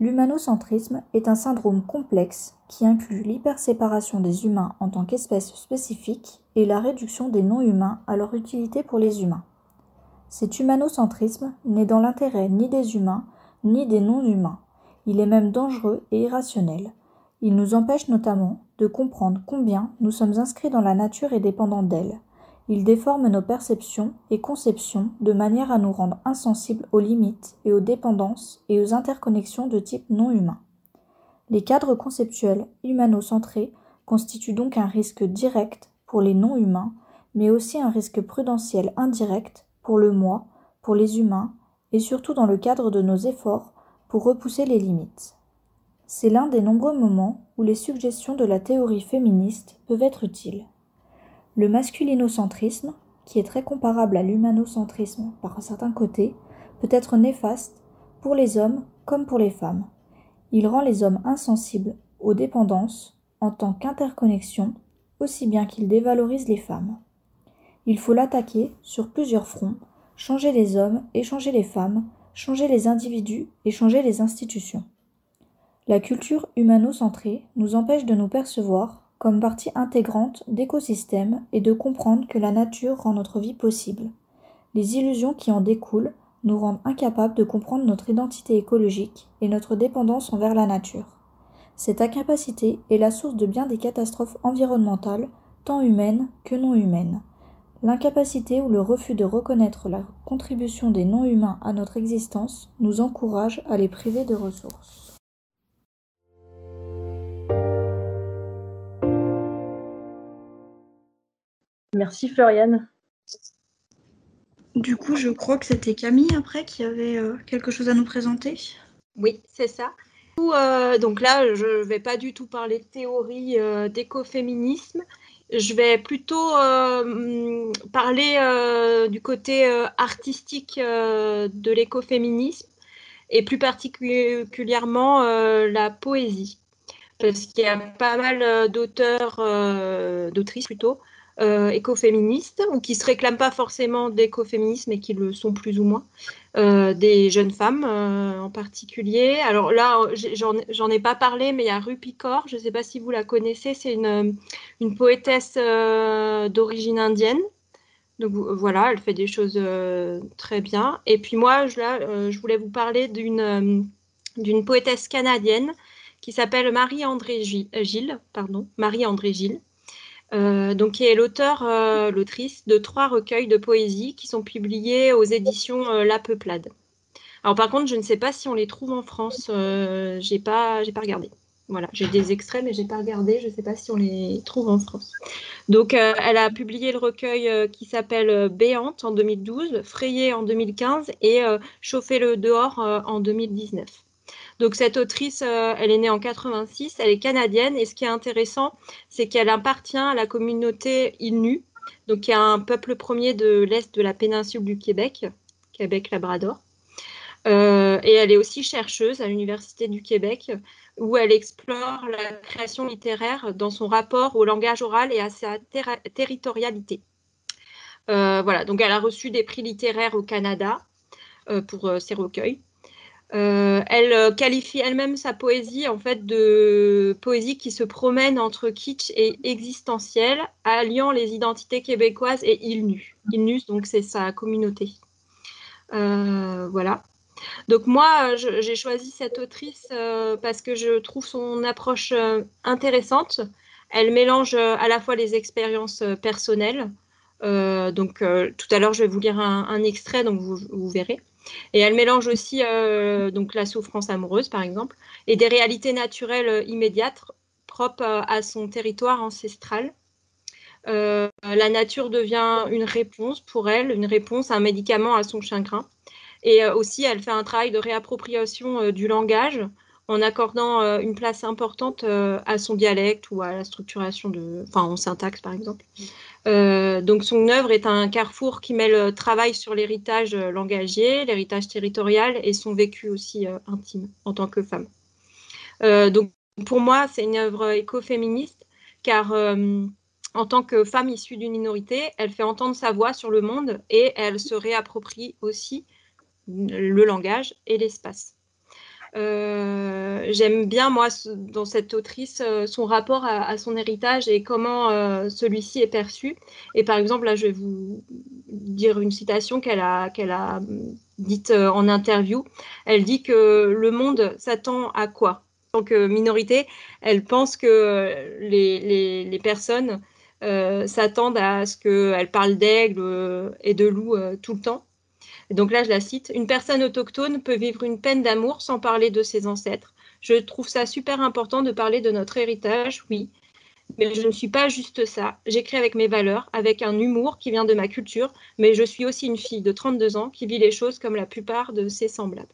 L'humanocentrisme est un syndrome complexe qui inclut l'hyperséparation des humains en tant qu'espèces spécifiques et la réduction des non-humains à leur utilité pour les humains. Cet humanocentrisme n'est dans l'intérêt ni des humains ni des non-humains. Il est même dangereux et irrationnel. Il nous empêche notamment de comprendre combien nous sommes inscrits dans la nature et dépendants d'elle, il déforme nos perceptions et conceptions de manière à nous rendre insensibles aux limites et aux dépendances et aux interconnexions de type non humain. Les cadres conceptuels humano-centrés constituent donc un risque direct pour les non-humains, mais aussi un risque prudentiel indirect pour le moi, pour les humains, et surtout dans le cadre de nos efforts pour repousser les limites. C'est l'un des nombreux moments où les suggestions de la théorie féministe peuvent être utiles. Le masculinocentrisme, qui est très comparable à l'humanocentrisme par un certain côté, peut être néfaste pour les hommes comme pour les femmes. Il rend les hommes insensibles aux dépendances en tant qu'interconnexion, aussi bien qu'il dévalorise les femmes. Il faut l'attaquer sur plusieurs fronts, changer les hommes et changer les femmes, changer les individus et changer les institutions. La culture humano-centrée nous empêche de nous percevoir comme partie intégrante d'écosystèmes et de comprendre que la nature rend notre vie possible. Les illusions qui en découlent nous rendent incapables de comprendre notre identité écologique et notre dépendance envers la nature. Cette incapacité est la source de bien des catastrophes environnementales, tant humaines que non humaines. L'incapacité ou le refus de reconnaître la contribution des non-humains à notre existence nous encourage à les priver de ressources.
Merci Floriane.
Du coup, je crois que c'était Camille après qui avait euh, quelque chose à nous présenter.
Oui, c'est ça. Euh, donc là, je ne vais pas du tout parler de théorie euh, d'écoféminisme. Je vais plutôt parler du côté artistique de l'écoféminisme et plus particulièrement la poésie. Parce qu'il y a pas mal d'auteurs, d'autrices plutôt, euh, écoféministes ou qui se réclament pas forcément d'écoféminisme mais qui le sont plus ou moins, euh, des jeunes femmes euh, en particulier. Alors là, j'en ai pas parlé, mais il y a Rupi Kaur, je ne sais pas si vous la connaissez, c'est une, une, poétesse d'origine indienne. Donc voilà, elle fait des choses très bien. Et puis moi, je, là, je voulais vous parler d'une d'une poétesse canadienne qui s'appelle Marie-André Gilles, pardon, Marie-André Gilles, euh, donc, qui est l'auteur, euh, l'autrice de trois recueils de poésie qui sont publiés aux éditions euh, La Peuplade. Alors, par contre, je ne sais pas si on les trouve en France. j'ai pas, j'ai pas regardé. Voilà, j'ai des extraits, mais je n'ai pas regardé. Je ne sais pas si on les trouve en France. Donc, elle a publié le recueil qui s'appelle Béante en 2012, Frayé en 2015 et Chauffer le dehors en 2019. Cette autrice, elle est née en 86, elle est canadienne. Et ce qui est intéressant, c'est qu'elle appartient à la communauté Innu, donc qui est un peuple premier de l'Est de la péninsule du Québec, Québec-Labrador. et elle est aussi chercheuse à l'Université du Québec où elle explore la création littéraire dans son rapport au langage oral et à sa territorialité. Euh, voilà, donc elle a reçu des prix littéraires au Canada euh, pour euh, ses recueils. Elle qualifie elle-même sa poésie en fait de poésie qui se promène entre kitsch et existentiel, alliant les identités québécoises et Ilnus. Ilnus, donc c'est sa communauté. voilà. Donc moi, j'ai choisi cette autrice euh, parce que je trouve son approche euh, intéressante. Elle mélange euh, à la fois les expériences personnelles. donc tout à l'heure, je vais vous lire un, extrait, donc vous, verrez. Et elle mélange aussi donc la souffrance amoureuse, par exemple, et des réalités naturelles immédiates propres à son territoire ancestral. la nature devient une réponse pour elle, une réponse un médicament à son chagrin. Et euh, aussi, elle fait un travail de réappropriation euh, du langage en accordant euh, une place importante à son dialecte ou à la structuration de, enfin, en syntaxe par exemple. donc, son œuvre est un carrefour qui met le travail sur l'héritage langagier, l'héritage territorial et son vécu aussi intime en tant que femme. donc, pour moi, c'est une œuvre écoféministe car en tant que femme issue d'une minorité, elle fait entendre sa voix sur le monde et elle se réapproprie aussi le langage et l'espace. Euh, j'aime bien, moi, dans cette autrice, euh, son rapport à, son héritage et comment euh, celui-ci est perçu. Et par exemple, là, je vais vous dire une citation qu'elle a, qu'elle a dite en interview. Elle dit que le monde s'attend à quoi? En tant que minorité, elle pense que les, les personnes s'attendent à ce qu'elle parle d'aigle et de loup tout le temps donc là, je la cite, Une personne autochtone peut vivre une peine d'amour sans parler de ses ancêtres. Je trouve ça super important de parler de notre héritage, oui, mais je ne suis pas juste ça. J'écris avec mes valeurs, avec un humour qui vient de ma culture, mais je suis aussi une fille de 32 ans qui vit les choses comme la plupart de ses semblables.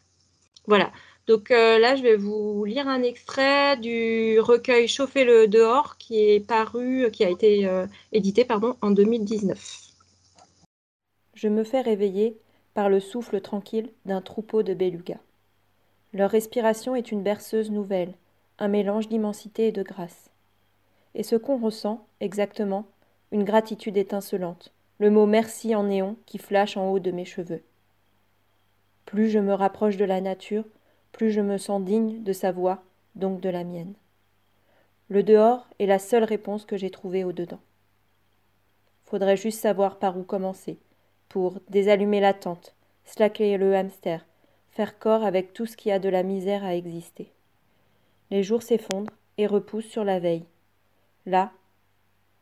Voilà. Donc euh, là, je vais vous lire un extrait du recueil Chauffer le dehors qui est paru, qui a été euh, édité en 2019.
Je me fais réveiller par le souffle tranquille d'un troupeau de belugas. Leur respiration est une berceuse nouvelle, un mélange d'immensité et de grâce. Et ce qu'on ressent, exactement, une gratitude étincelante, le mot merci en néon qui flash en haut de mes cheveux. Plus je me rapproche de la nature, plus je me sens digne de sa voix, donc de la mienne. Le dehors est la seule réponse que j'ai trouvée au dedans. Faudrait juste savoir par où commencer, désallumer la tente, slacker le hamster, faire corps avec tout ce qui a de la misère à exister. Les jours s'effondrent et repoussent sur la veille. Là,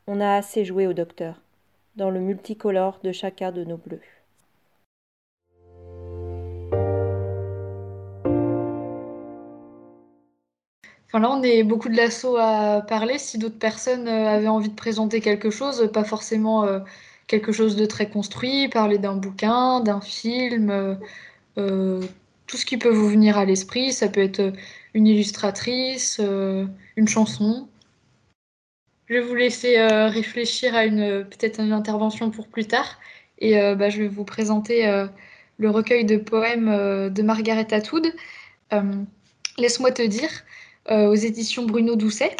on a assez joué au docteur, dans le multicolore de chacun de nos bleus.
Enfin là, on est beaucoup de l'assaut à parler. Si d'autres personnes euh, avaient envie de présenter quelque chose, pas forcément euh, quelque chose de très construit, parler d'un bouquin, d'un film, euh, euh, tout ce qui peut vous venir à l'esprit. Ça peut être une illustratrice, euh, une chanson. Je vais vous laisser réfléchir à une peut-être une intervention pour plus tard. Et bah, je vais vous présenter le recueil de poèmes de Margaret Atwood. Laisse-moi te dire, aux éditions Bruno Doucet.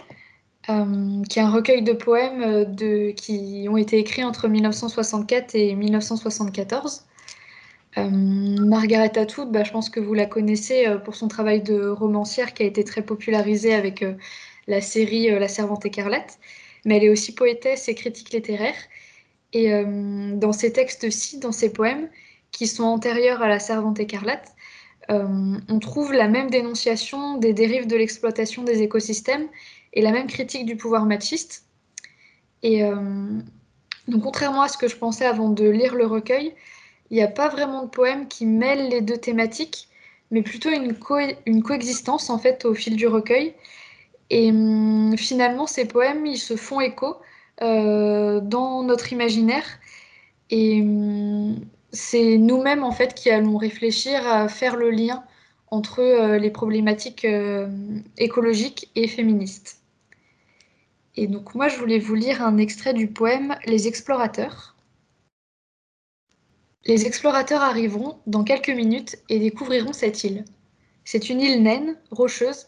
Euh, qui est un recueil de poèmes euh, qui ont été écrits entre 1964 et 1974. Euh, Margaret Atwood, bah, je pense que vous la connaissez pour son travail de romancière qui a été très popularisé avec la série La Servante écarlate, mais elle est aussi poétesse et critique littéraire. Et dans ces textes-ci, dans ces poèmes, qui sont antérieurs à La Servante écarlate, on trouve la même dénonciation des dérives de l'exploitation des écosystèmes et la même critique du pouvoir machiste. Euh, donc, contrairement à ce que je pensais avant de lire le recueil, il n'y a pas vraiment de poème qui mêle les deux thématiques, mais plutôt une, coexistence en fait au fil du recueil. Et hum, finalement, ces poèmes, ils se font écho euh, dans notre imaginaire. Et hum, c'est nous-mêmes, en fait, qui allons réfléchir à faire le lien entre euh, les problématiques écologiques et féministes. Et donc, moi, je voulais vous lire un extrait du poème Les explorateurs. Les explorateurs arriveront dans quelques minutes et découvriront cette île. C'est une île naine, rocheuse,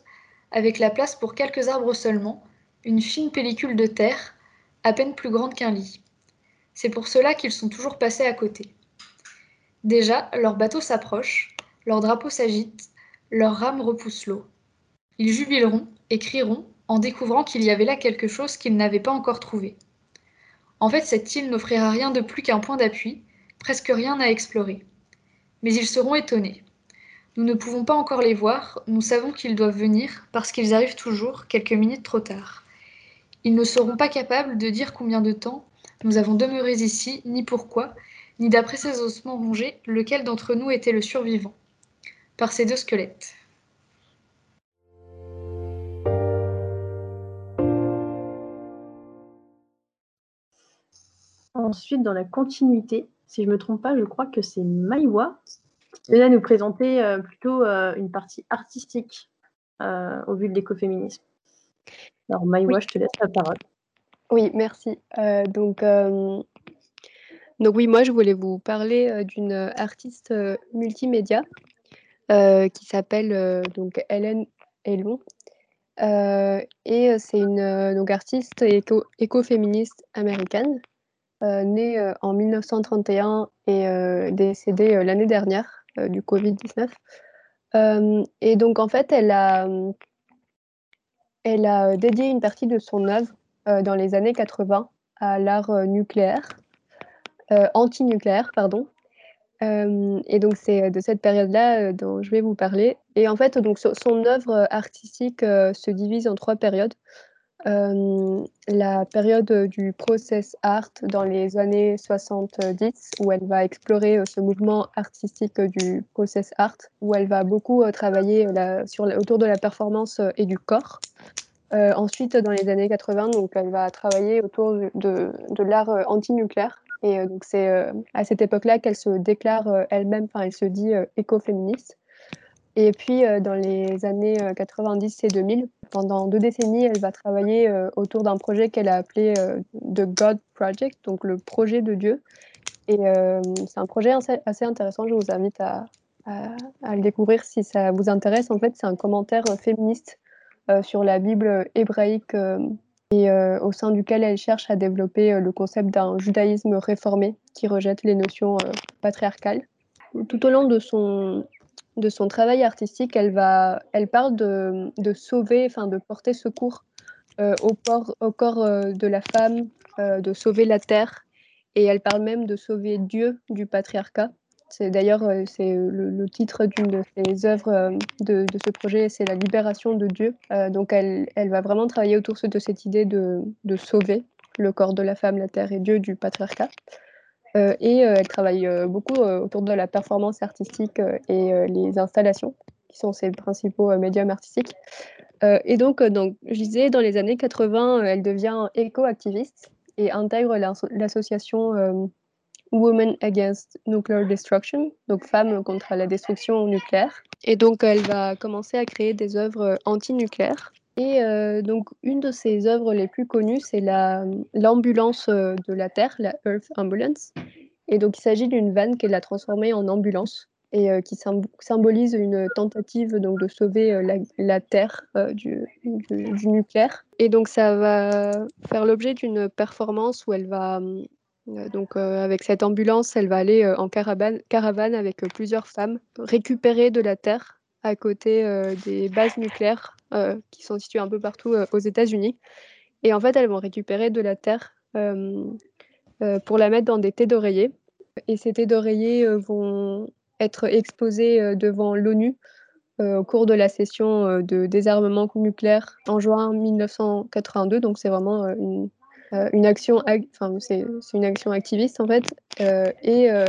avec la place pour quelques arbres seulement, une fine pellicule de terre, à peine plus grande qu'un lit. C'est pour cela qu'ils sont toujours passés à côté. Déjà, leur bateau s'approche, leur drapeau s'agite, leurs rames repoussent l'eau. Ils jubileront et crieront en découvrant qu'il y avait là quelque chose qu'ils n'avaient pas encore trouvé. En fait, cette île n'offrira rien de plus qu'un point d'appui, presque rien à explorer. Mais ils seront étonnés. Nous ne pouvons pas encore les voir, nous savons qu'ils doivent venir parce qu'ils arrivent toujours quelques minutes trop tard. Ils ne seront pas capables de dire combien de temps nous avons demeuré ici, ni pourquoi, ni d'après ces ossements rongés, lequel d'entre nous était le survivant. Par ces deux squelettes.
Ensuite, dans la continuité, si je ne me trompe pas, je crois que c'est Maïwa qui vient nous présenter euh, plutôt euh, une partie artistique euh, au vu de l'écoféminisme. Alors Maïwa,
Oui.
je te laisse la parole.
Oui, merci. Donc, donc oui, moi je voulais vous parler d'une artiste multimédia qui s'appelle donc Hélène Elon. Euh, et c'est une euh, donc artiste éco- écoféministe américaine, euh, née euh, en 1931 et euh, décédée l'année dernière du Covid-19. Euh, et donc en fait, elle a, elle a dédié une partie de son œuvre dans les années 80 à l'art nucléaire, anti-nucléaire, pardon. Et donc c'est de cette période-là dont je vais vous parler. Et en fait, donc so- son œuvre artistique se divise en trois périodes. Euh, la période du process art dans les années 70, où elle va explorer euh, ce mouvement artistique du process art, où elle va beaucoup euh, travailler sur, autour de la performance et du corps. Ensuite, dans les années 80, donc, elle va travailler autour de, de, l'art anti-nucléaire. Et donc, c'est à cette époque-là qu'elle se déclare elle-même, enfin, elle se dit écoféministe. Et puis, euh, dans les années euh, 90 et 2000, pendant deux décennies, elle va travailler euh, autour d'un projet qu'elle a appelé euh, The God Project, donc le projet de Dieu. Et euh, c'est un projet assez, intéressant, je vous invite à, le découvrir si ça vous intéresse. En fait, c'est un commentaire euh, féministe euh, sur la Bible hébraïque euh, et euh, au sein duquel elle cherche à développer euh, le concept d'un judaïsme réformé qui rejette les notions euh, patriarcales. Tout au long de son, de son travail artistique, elle, va, elle parle de, sauver, enfin de porter secours euh, au, au corps euh, de la femme, euh, de sauver la terre, et elle parle même de sauver Dieu du patriarcat. C'est d'ailleurs c'est le, titre d'une de ses œuvres de, ce projet, c'est la libération de Dieu. Donc elle, elle va vraiment travailler autour de cette idée de sauver le corps de la femme, la terre et Dieu du patriarcat. Euh, et euh, elle travaille euh, beaucoup autour de la performance artistique et les installations, qui sont ses principaux médiums artistiques. Et donc, donc, je disais, dans les années 80, euh, elle devient éco-activiste et intègre l'asso- l'association Women Against Nuclear Destruction, donc Femmes contre la destruction nucléaire. Et donc, elle va commencer à créer des œuvres anti-nucléaires. Et euh, donc, une de ses œuvres les plus connues, c'est la- l'ambulance euh, de la Terre, la Earth Ambulance. Et donc, il s'agit d'une vanne qu'elle a transformée en ambulance et euh, qui symb- symbolise une tentative donc, de sauver la, la Terre du, du- du nucléaire. Et donc, ça va faire l'objet d'une performance où elle va, donc, avec cette ambulance, elle va aller en caravane, caravane avec plusieurs femmes, récupérer de la Terre à côté des bases nucléaires qui sont situées un peu partout euh, aux États-Unis. Et en fait, elles vont récupérer de la Terre euh, euh, pour la mettre dans des thés d'oreiller. Et ces thés d'oreiller euh, vont être exposés euh, devant l'ONU euh, au cours de la session euh, de désarmement nucléaire en juin 1982. Donc c'est vraiment euh, une, euh, action, enfin c'est une action activiste en fait. Euh, et euh,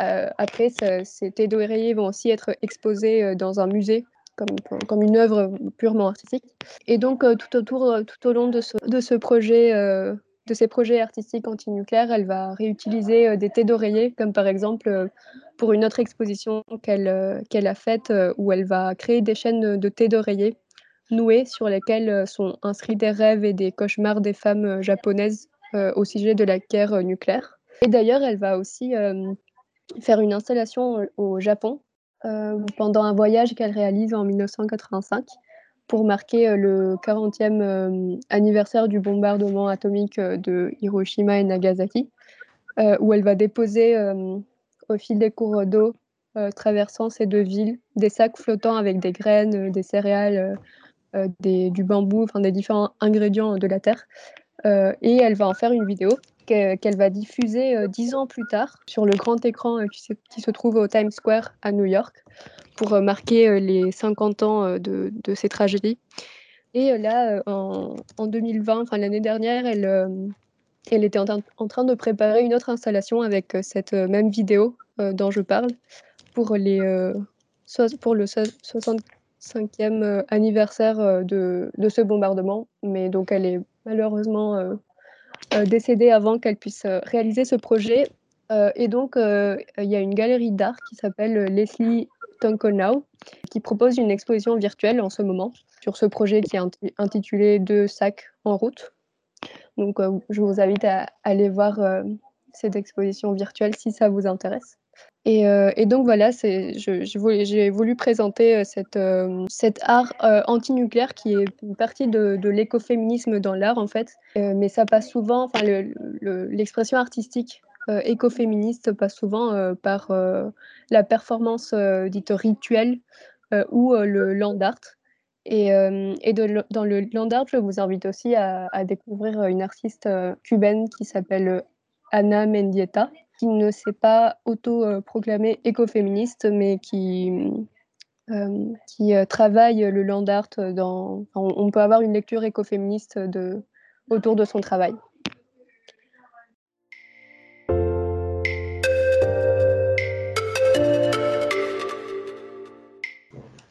euh, après, ces thés d'oreiller vont aussi être exposés euh, dans un musée comme, une œuvre purement artistique. Et donc, tout autour, tout au long de ce, projet, de ces projets artistiques anti-nucléaires, elle va réutiliser des thés d'oreiller, comme par exemple pour une autre exposition qu'elle qu'elle a faite, où elle va créer des chaînes de thés d'oreiller nouées sur lesquelles sont inscrits des rêves et des cauchemars des femmes japonaises au sujet de la guerre nucléaire. Et d'ailleurs, elle va aussi faire une installation au Japon pendant un voyage qu'elle réalise en 1985 pour marquer le 40e anniversaire du bombardement atomique de Hiroshima et Nagasaki, où elle va déposer au fil des cours d'eau traversant ces deux villes des sacs flottants avec des graines, des céréales, du bambou, enfin des différents ingrédients de la terre. et elle va en faire une vidéo qu'elle va diffuser euh, dix ans plus tard sur le grand écran euh, qui se, trouve au Times Square à New York pour euh, marquer les 50 ans de, ces tragédies. Et là, en, en 2020, enfin l'année dernière, elle, était en, train de préparer une autre installation avec cette même vidéo dont je parle pour, les, pour le 65e anniversaire de, ce bombardement. Mais donc elle est malheureusement euh, décédée avant qu'elle puisse euh, réaliser ce projet. Euh, et donc, il y a une galerie d'art qui s'appelle Leslie Tonkonow qui propose une exposition virtuelle en ce moment sur ce projet qui est intitulé Deux sacs en route. Donc, je vous invite à aller voir cette exposition virtuelle si ça vous intéresse. Et, euh, et, donc voilà, j'ai voulu présenter euh, cette, euh, cet art anti-nucléaire qui est une partie de, l'écoféminisme dans l'art en fait. mais ça passe souvent, enfin l'expression le, artistique écoféministe passe souvent par la performance dite rituelle ou le land art. Et, dans le land art, je vous invite aussi à découvrir une artiste cubaine qui s'appelle Ana Mendieta qui ne s'est pas auto-proclamée écoféministe, mais qui, euh, qui euh, travaille le land art dans. On peut avoir une lecture écoféministe de, autour de son travail.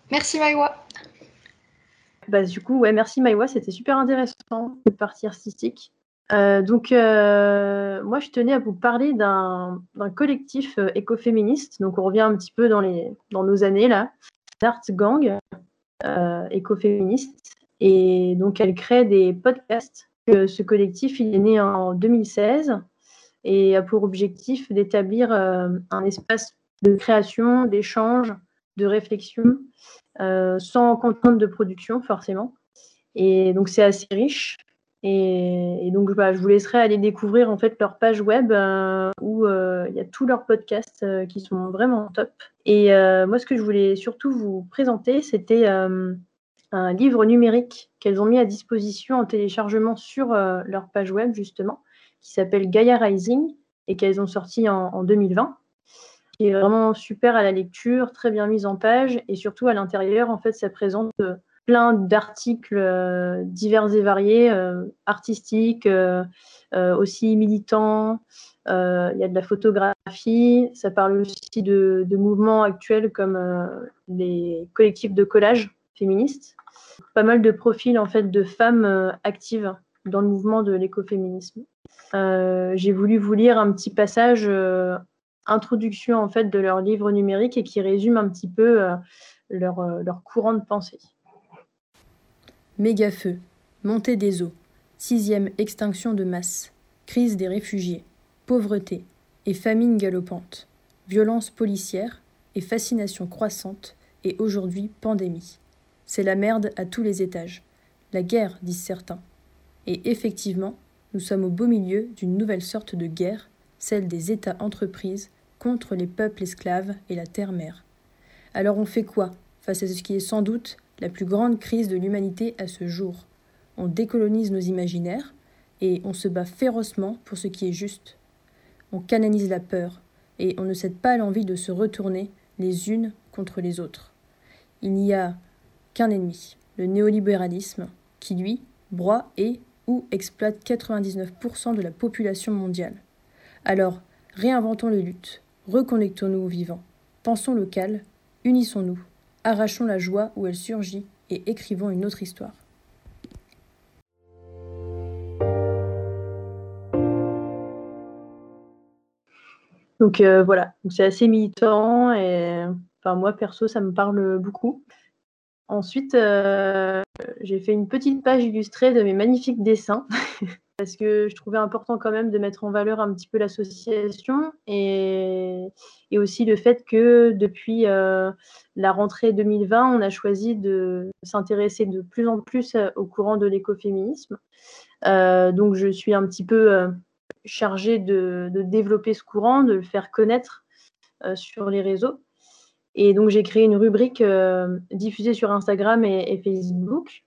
Merci Maïwa.
Bah, du coup, ouais, merci Maïwa, c'était super intéressant, cette partie artistique. Euh, donc, euh, moi, je tenais à vous parler d'un collectif euh, écoféministe. Donc, on revient un petit peu dans, nos années, là. Art Gang, écoféministe. Et donc, elle crée des podcasts. ce collectif, il est né en 2016 et a pour objectif d'établir un espace de création, d'échange, de réflexion, sans contrainte de production, forcément. Et donc, c'est assez riche. Et, donc, bah, je vous laisserai aller découvrir en fait leur page web euh, où euh, il y a tous leurs podcasts euh, qui sont vraiment top. Et moi, ce que je voulais surtout vous présenter, c'était un livre numérique qu'elles ont mis à disposition en téléchargement sur leur page web justement, qui s'appelle Gaia Rising et qu'elles ont sorti en, en 2020 qui est vraiment super à la lecture, très bien mise en page et surtout à l'intérieur, en fait, ça présente plein d'articles euh, divers et variés, euh, artistiques, euh, aussi militants. Il y a de la photographie. Ça parle aussi de, mouvements actuels comme les collectifs de collage féministes. Pas mal de profils en fait de femmes actives dans le mouvement de l'écoféminisme. J'ai voulu vous lire un petit passage introduction en fait de leur livre numérique et qui résume un petit peu leur, leur courant de pensée.
Méga-feu, montée des eaux, sixième extinction de masse, crise des réfugiés, pauvreté et famine galopante, violence policière et fascination croissante et aujourd'hui pandémie. C'est la merde à tous les étages. La guerre, disent certains. Et effectivement, nous sommes au beau milieu d'une nouvelle sorte de guerre, celle des États-entreprises contre les peuples esclaves et la terre-mère. Alors on fait quoi face à ce qui est sans doute la plus grande crise de l'humanité à ce jour. On décolonise nos imaginaires et on se bat férocement pour ce qui est juste. On canalise la peur et on ne cède pas à l'envie de se retourner les unes contre les autres. Il n'y a qu'un ennemi, le néolibéralisme, qui lui broie et ou exploite 99% de la population mondiale. Alors, réinventons les luttes, reconnectons-nous au vivant, pensons local, unissons-nous, Arrachons la joie où elle surgit et écrivons une autre histoire.
Donc euh, voilà, c'est assez militant et enfin, moi perso, ça me parle beaucoup. Ensuite, euh, j'ai fait une petite page illustrée de mes magnifiques dessins parce que je trouvais important quand même de mettre en valeur un petit peu l'association et, aussi le fait que depuis euh, la rentrée 2020, on a choisi de s'intéresser de plus en plus au courant de l'écoféminisme. donc je suis un petit peu chargée de, développer ce courant, de le faire connaître euh, sur les réseaux. Et donc, j'ai créé une rubrique euh, diffusée sur Instagram et, Facebook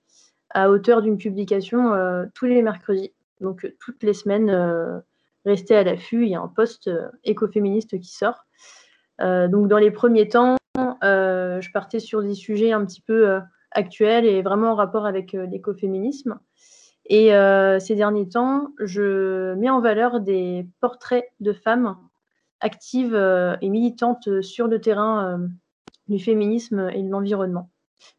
à hauteur d'une publication euh, tous les mercredis. Donc, toutes les semaines, restez à l'affût, il y a un post écoféministe qui sort. donc, dans les premiers temps, je partais sur des sujets un petit peu actuels et vraiment en rapport avec l'écoféminisme. Et euh, ces derniers temps, je mets en valeur des portraits de femmes actives euh, et militantes sur le terrain euh, du féminisme et de l'environnement.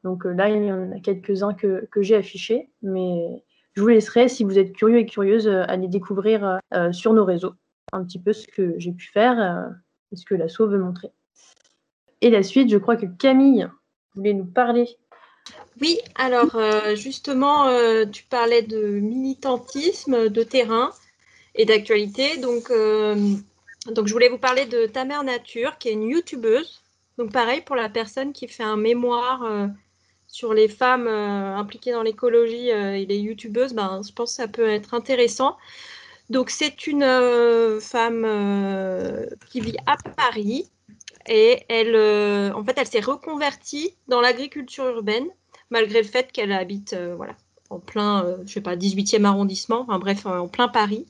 Donc là, il y en a quelques-uns que, j'ai affichés, mais je vous laisserai, si vous êtes curieux et curieuse, aller découvrir sur nos réseaux un petit peu ce que j'ai pu faire et ce que l'asso veut montrer. Et la suite, je crois que Camille voulait nous parler
oui, alors euh, justement, euh, tu parlais de militantisme, de terrain et d'actualité. Donc, euh, donc, je voulais vous parler de Ta mère nature, qui est une youtubeuse. Donc, pareil, pour la personne qui fait un mémoire sur les femmes impliquées dans l'écologie et les youtubeuses, ben, je pense que ça peut être intéressant. Donc, c'est une femme qui vit à Paris et elle, en fait, elle s'est reconvertie dans l'agriculture urbaine malgré le fait qu'elle habite euh, voilà, en plein, euh, je sais pas, 18e arrondissement, enfin bref, en plein Paris.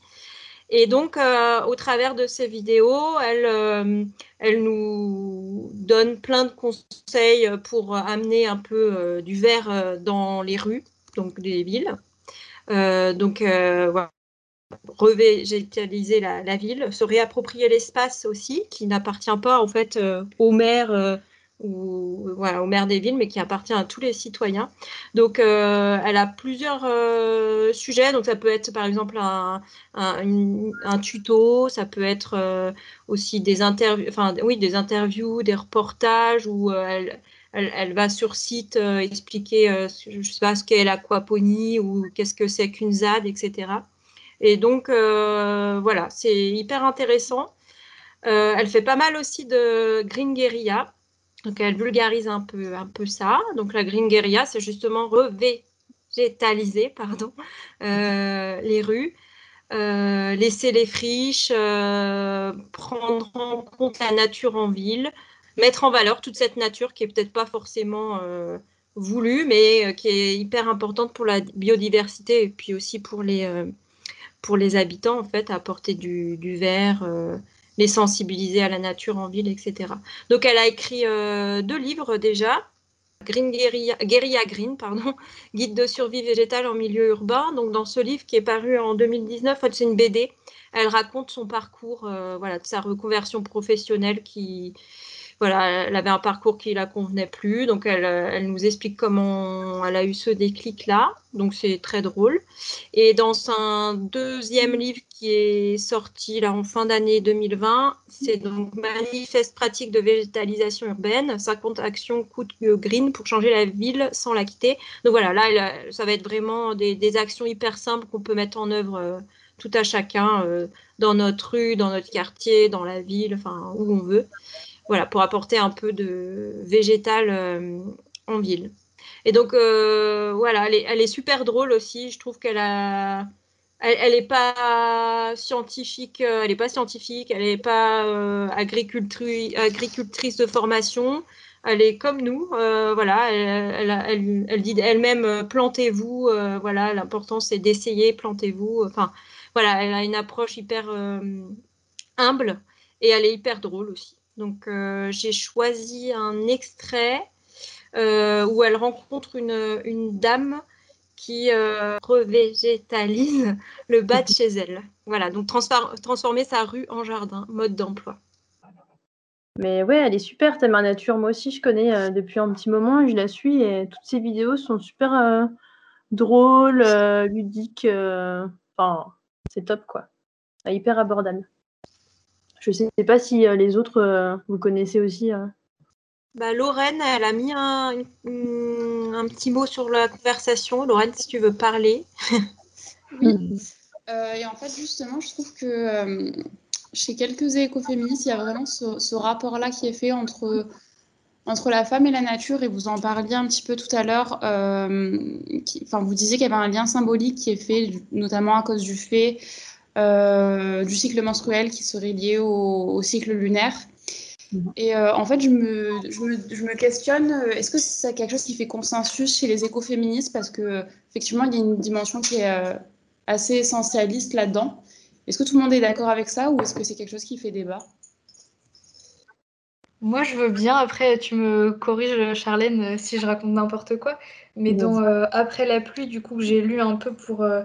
Et donc, euh, au travers de ces vidéos, elle, elle nous donne plein de conseils pour amener un peu du vert dans les rues, donc des villes. donc, voilà, revégétaliser la, la, ville, se réapproprier l'espace aussi, qui n'appartient pas en fait aux maires ou voilà, au maire des villes, mais qui appartient à tous les citoyens. Donc, euh, elle a plusieurs euh, sujets. Donc, ça peut être par exemple un, tuto, ça peut être euh, aussi des interviews, oui, des interviews, des reportages où elle, elle, elle, va sur site expliquer, je sais pas ce qu'est l'aquaponie ou qu'est-ce que c'est qu'une ZAD, etc. Et donc, voilà, c'est hyper intéressant. elle fait pas mal aussi de green guerilla. Donc elle vulgarise un peu, un peu ça. Donc la green guerilla, c'est justement revégétaliser pardon, euh, les rues, euh, laisser les friches, euh, prendre en compte la nature en ville, mettre en valeur toute cette nature qui est peut-être pas forcément voulue, mais qui est hyper importante pour la biodiversité et puis aussi pour les, pour les habitants, en fait, apporter du, du verre les sensibiliser à la nature en ville, etc. Donc elle a écrit euh, deux livres déjà. Green Guerilla, Green, pardon, guide de survie végétale en milieu urbain. Donc dans ce livre qui est paru en 2019, c'est une BD. Elle raconte son parcours, euh, voilà, sa reconversion professionnelle qui, voilà, elle avait un parcours qui la convenait plus, donc elle, elle nous explique comment elle a eu ce déclic-là, donc c'est très drôle. Et dans un deuxième livre qui est sorti là en fin d'année 2020, c'est donc Manifeste pratique de végétalisation urbaine, 50 actions coûte green pour changer la ville sans la quitter. Donc voilà, là, ça va être vraiment des, des actions hyper simples qu'on peut mettre en œuvre euh, tout à chacun euh, dans notre rue, dans notre quartier, dans la ville, enfin où on veut voilà, pour apporter un peu de végétal euh, en ville. Et donc, euh, voilà, elle est, super drôle aussi. Je trouve qu'elle a. N'est pas scientifique, euh, elle n'est pas scientifique, elle n'est pas agricultrice de formation. Elle est comme nous, voilà. Elle, elle dit elle-même plantez-vous, voilà. L'important c'est d'essayer, plantez-vous. Enfin, voilà, elle a une approche hyper humble et elle est hyper drôle aussi. Donc euh, j'ai choisi un extrait euh, où elle rencontre une, dame qui euh, revégétalise le bas de chez elle. Voilà, donc transformer sa rue en jardin, mode d'emploi.
Mais ouais, elle est super, ta mère nature. Moi aussi, je connais euh, depuis un petit moment, je la suis et toutes ses vidéos sont super euh, drôles, euh, ludiques. Enfin, c'est top quoi. hyper abordable. Je sais pas si les autres vous connaissez aussi.
Bah, Lorraine, elle a mis un, un, petit mot sur la conversation. Lorraine, si tu veux parler.
oui. et en fait, justement, je trouve que chez quelques écoféministes, il y a vraiment ce, rapport-là qui est fait entre, entre la femme et la nature. Et vous en parliez un petit peu tout à l'heure. Euh, enfin, vous disiez qu'il y avait un lien symbolique qui est fait, notamment à cause du fait euh, du cycle menstruel qui serait lié au, cycle lunaire. Mhm. Et euh, en fait, je me, je me, je me questionne, est-ce que c'est quelque chose qui fait consensus chez les écoféministes? Parce que effectivement, il y a une dimension qui est assez essentialiste là-dedans. Est-ce que tout le monde est d'accord avec ça ou est-ce que c'est quelque chose qui fait débat?
Moi, je veux bien. Après, tu me corriges, Charlène, si je raconte n'importe quoi. Mais dans euh, Après la pluie, du coup, que j'ai lu un peu pour euh,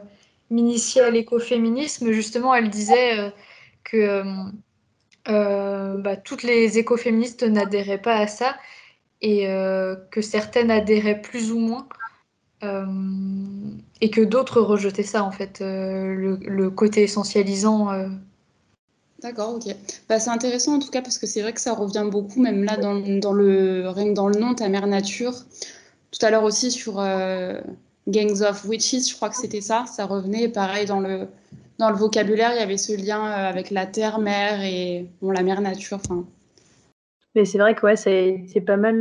m'initier à l'écoféminisme, justement, elle disait euh, que bah, toutes les écoféministes n'adhéraient pas à ça et que certaines adhéraient plus ou moins. Euh, et que d'autres rejetaient ça, en fait, euh, le, côté essentialisant. Euh.
D'accord, ok. Bah, c'est intéressant en tout cas parce que c'est vrai que ça revient beaucoup, même là dans, dans le rien dans le nom, ta mère nature. Tout à l'heure aussi sur Gangs of Witches, je crois que c'était ça. Ça revenait pareil dans le dans le vocabulaire, il y avait ce lien avec la terre, mère et bon, la mère nature.
Mais c'est vrai que ouais, c'est pas mal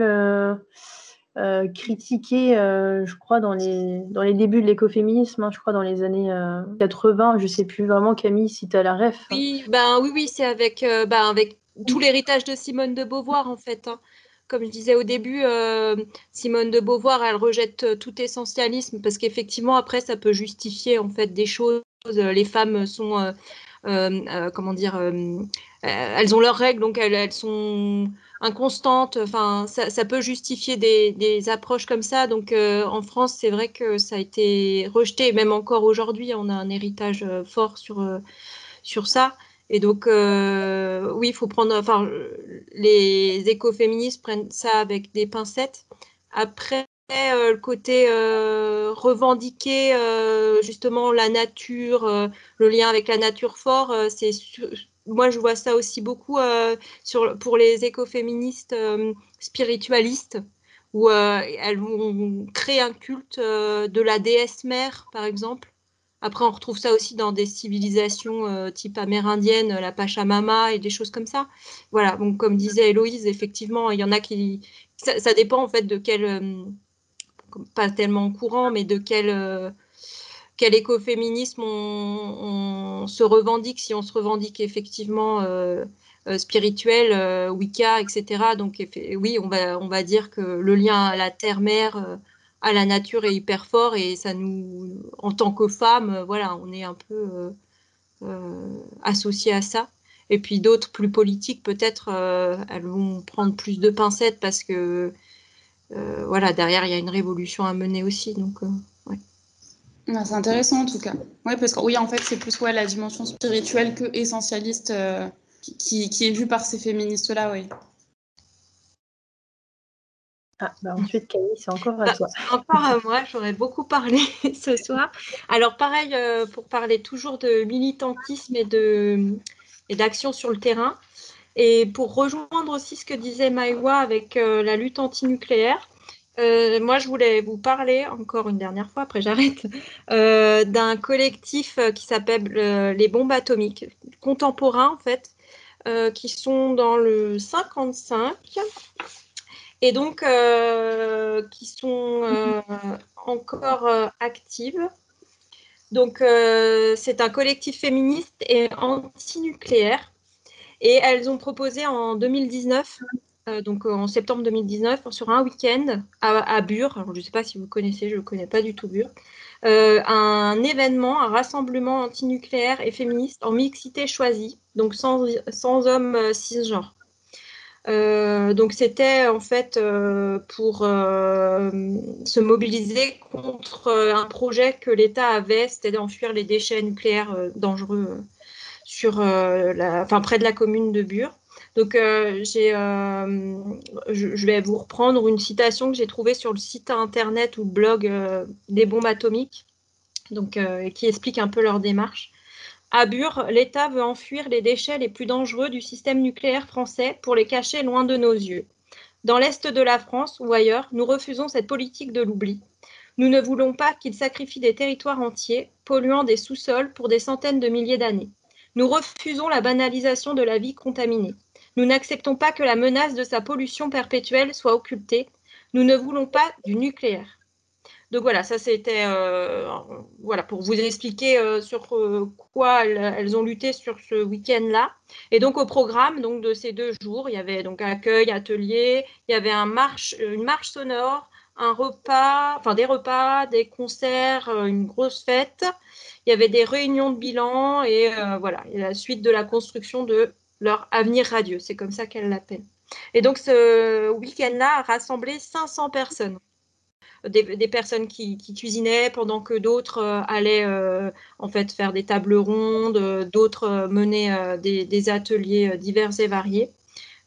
euh, critiqué, euh, je crois, dans les, dans les débuts de l'écoféminisme, hein, je crois dans les années 80, euh, je sais plus vraiment, Camille, si tu as la ref.
Oui, ben, oui, oui c'est avec, ben, avec tout l'héritage de Simone de Beauvoir, en fait. Hein. Comme je disais au début, Simone de Beauvoir, elle rejette tout essentialisme parce qu'effectivement, après, ça peut justifier en fait des choses. Les femmes sont, comment dire, elles ont leurs règles, donc elles, sont inconstante. Enfin, ça, peut justifier des, approches comme ça. Donc, euh, en France, c'est vrai que ça a été rejeté. Même encore aujourd'hui, on a un héritage euh, fort euh, sur ça. Et donc, oui, il faut prendre. Enfin, les écoféministes prennent ça avec des pincettes. Après, le côté revendiquer justement la nature, le lien avec la nature fort, c'est moi, je vois ça aussi beaucoup euh, sur, pour les écoféministes euh, spiritualistes, où euh, elles vont créer un culte de la déesse mère, par exemple. Après, on retrouve ça aussi dans des civilisations type amérindienne, la Pachamama et des choses comme ça. Voilà, donc comme disait Héloïse, effectivement, il y en a qui... Ça, dépend en fait de quel... pas tellement courant, mais de quel quel écoféminisme on, se revendique, si on se revendique effectivement euh, euh, spirituel, euh, Wicca, etc. Donc oui, on va, on va dire que le lien à la terre-mère, à la nature est hyper fort et ça nous, en tant que femme, voilà, on est un peu associé à ça. Et puis d'autres plus politiques, peut-être, elles vont prendre plus de pincettes parce que voilà, derrière, il y a une révolution à mener aussi. Donc,
ah, c'est intéressant en tout cas. Oui, parce que oui, en fait, c'est plus ouais, la dimension spirituelle que essentialiste euh, qui, qui, est vue par ces féministes-là, oui.
Ah, bah ensuite, Camille, c'est encore à bah, toi.
Encore à moi, j'aurais beaucoup parlé ce soir. Alors, pareil, euh, pour parler toujours de militantisme et de et d'action sur le terrain. Et pour rejoindre aussi ce que disait Maïwa avec euh, la lutte antinucléaire, euh, moi, je voulais vous parler encore une dernière fois, après j'arrête, d'un collectif qui s'appelle les bombes atomiques, contemporains en fait, qui sont dans le 55 et donc qui sont encore actives. Donc, c'est un collectif féministe et anti-nucléaire. Et elles ont proposé en 2019 euh, donc euh, en septembre 2019, sur un week-end à, Bure. je ne sais pas si vous connaissez, je ne connais pas du tout Bure. Euh, un événement, un rassemblement antinucléaire et féministe en mixité choisie, donc sans, sans hommes cisgenres. Donc c'était en fait pour se mobiliser contre un projet que l'État avait, c'était d'enfuir les déchets nucléaires dangereux près de la commune de Bure. Donc, je, vais vous reprendre une citation que j'ai trouvée sur le site internet ou blog des bombes atomiques, donc, qui explique un peu leur démarche. À Bure, l'État veut enfuir les déchets les plus dangereux du système nucléaire français pour les cacher loin de nos yeux. Dans l'Est de la France ou ailleurs, nous refusons cette politique de l'oubli. Nous ne voulons pas qu'ils sacrifient des territoires entiers, polluant des sous-sols pour des centaines de milliers d'années. Nous refusons la banalisation de la vie contaminée. Nous n'acceptons pas que la menace de sa pollution perpétuelle soit occultée. Nous ne voulons pas du nucléaire. Donc voilà, ça c'était euh, voilà pour vous expliquer euh, sur euh, quoi elles, ont lutté sur ce week-end-là. Et donc au programme donc de ces deux jours, il y avait donc accueil, atelier, il y avait un marche, une marche sonore, un repas, enfin des repas, des concerts, une grosse fête. Il y avait des réunions de bilan et voilà, et la suite de la construction de leur avenir radieux. C'est comme ça qu'elle l'appelle. Et donc ce week-end-là a rassemblé 500 personnes des, personnes qui, cuisinaient pendant que d'autres euh, allaient euh, en fait faire des tables rondes, euh, d'autres menaient des, ateliers divers et variés.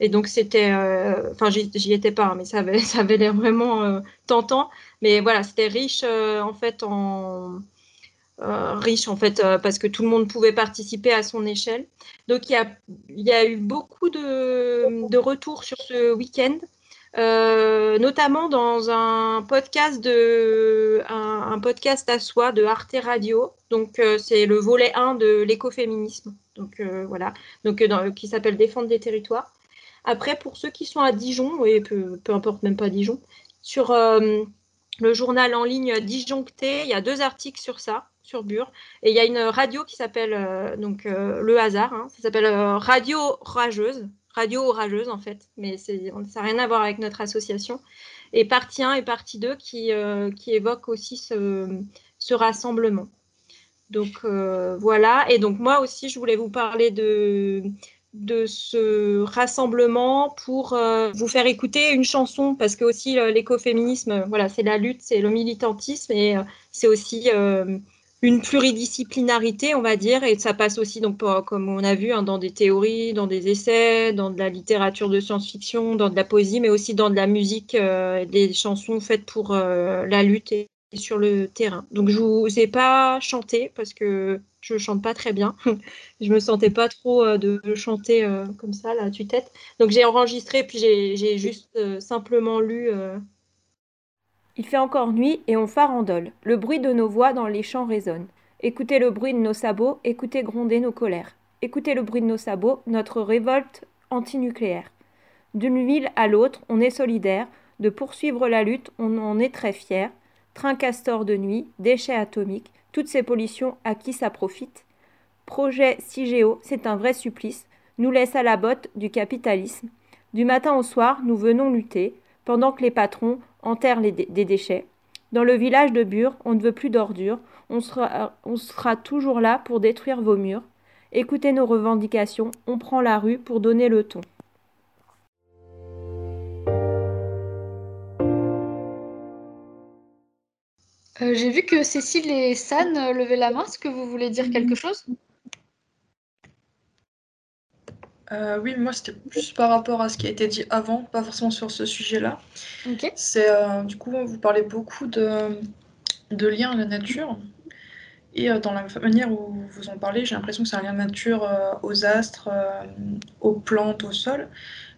Et donc c'était, enfin j'y étais pas, hein, mais ça avait, ça avait l'air vraiment tentant. Mais voilà, c'était riche en fait riche en fait parce que tout le monde pouvait participer à son échelle. Donc il y a, il y a eu beaucoup de, de retours sur ce week-end. Euh, notamment dans un podcast de un, podcast à soi de Arte Radio. Donc euh, c'est le volet 1 de l'écoféminisme. Donc euh, voilà, donc qui s'appelle Défendre des territoires. Après pour ceux qui sont à Dijon et peu, peu importe même pas Dijon, sur le journal en ligne Disjoncté, il y a deux articles sur ça sur Bure. Et il y a une radio qui s'appelle donc Le Hasard, hein. ça s'appelle Radio Rageuse radio orageuse en fait, mais ça n'a rien à voir avec notre association. Et partie 1 et partie 2 qui, euh, qui évoquent aussi ce, ce rassemblement. Donc euh, voilà, et donc moi aussi je voulais vous parler de, de ce rassemblement pour euh, vous faire écouter une chanson, parce que aussi l'écoféminisme, voilà, c'est la lutte, c'est le militantisme, et c'est aussi une pluridisciplinarité, on va dire, et ça passe aussi, donc, comme on a vu, hein, dans des théories, dans des essais, dans de la littérature de science-fiction, dans de la poésie, mais aussi dans de la musique, euh, des chansons faites pour euh, la lutte et, sur le terrain. Donc, je vous ai pas chanté parce que je chante pas très bien. je me sentais pas trop euh, de, chanter comme ça, là, tue-tête. Donc, j'ai enregistré, puis j'ai juste simplement lu
il fait encore nuit et on farandole. Le bruit de nos voix dans les champs résonne. Écoutez le bruit de nos sabots, écoutez gronder nos colères. Écoutez le bruit de nos sabots, notre révolte antinucléaire. D'une ville à l'autre, on est solidaire. De poursuivre la lutte, on en est très fier. Train castor de nuit, déchets atomiques, toutes ces pollutions, à qui ça profite Projet CIGEO, c'est un vrai supplice, nous laisse à la botte du capitalisme. Du matin au soir, nous venons lutter, pendant que les patrons enterrent des déchets. Dans le village de Bure, on ne veut plus d'ordures, on sera, on sera toujours là pour détruire vos murs. Écoutez nos revendications, on prend la rue pour donner le ton.
Euh, j'ai vu que Cécile et San levaient la main. Est-ce que vous voulez dire quelque chose?
Euh, oui, moi c'était plus par rapport à ce qui a été dit avant, pas forcément sur ce sujet-là. C'est euh, du coup, vous parlez beaucoup de, de liens à la nature. Et euh, dans la manière où vous en parlez, j'ai l'impression que c'est un lien de nature aux astres, aux plantes, au sol.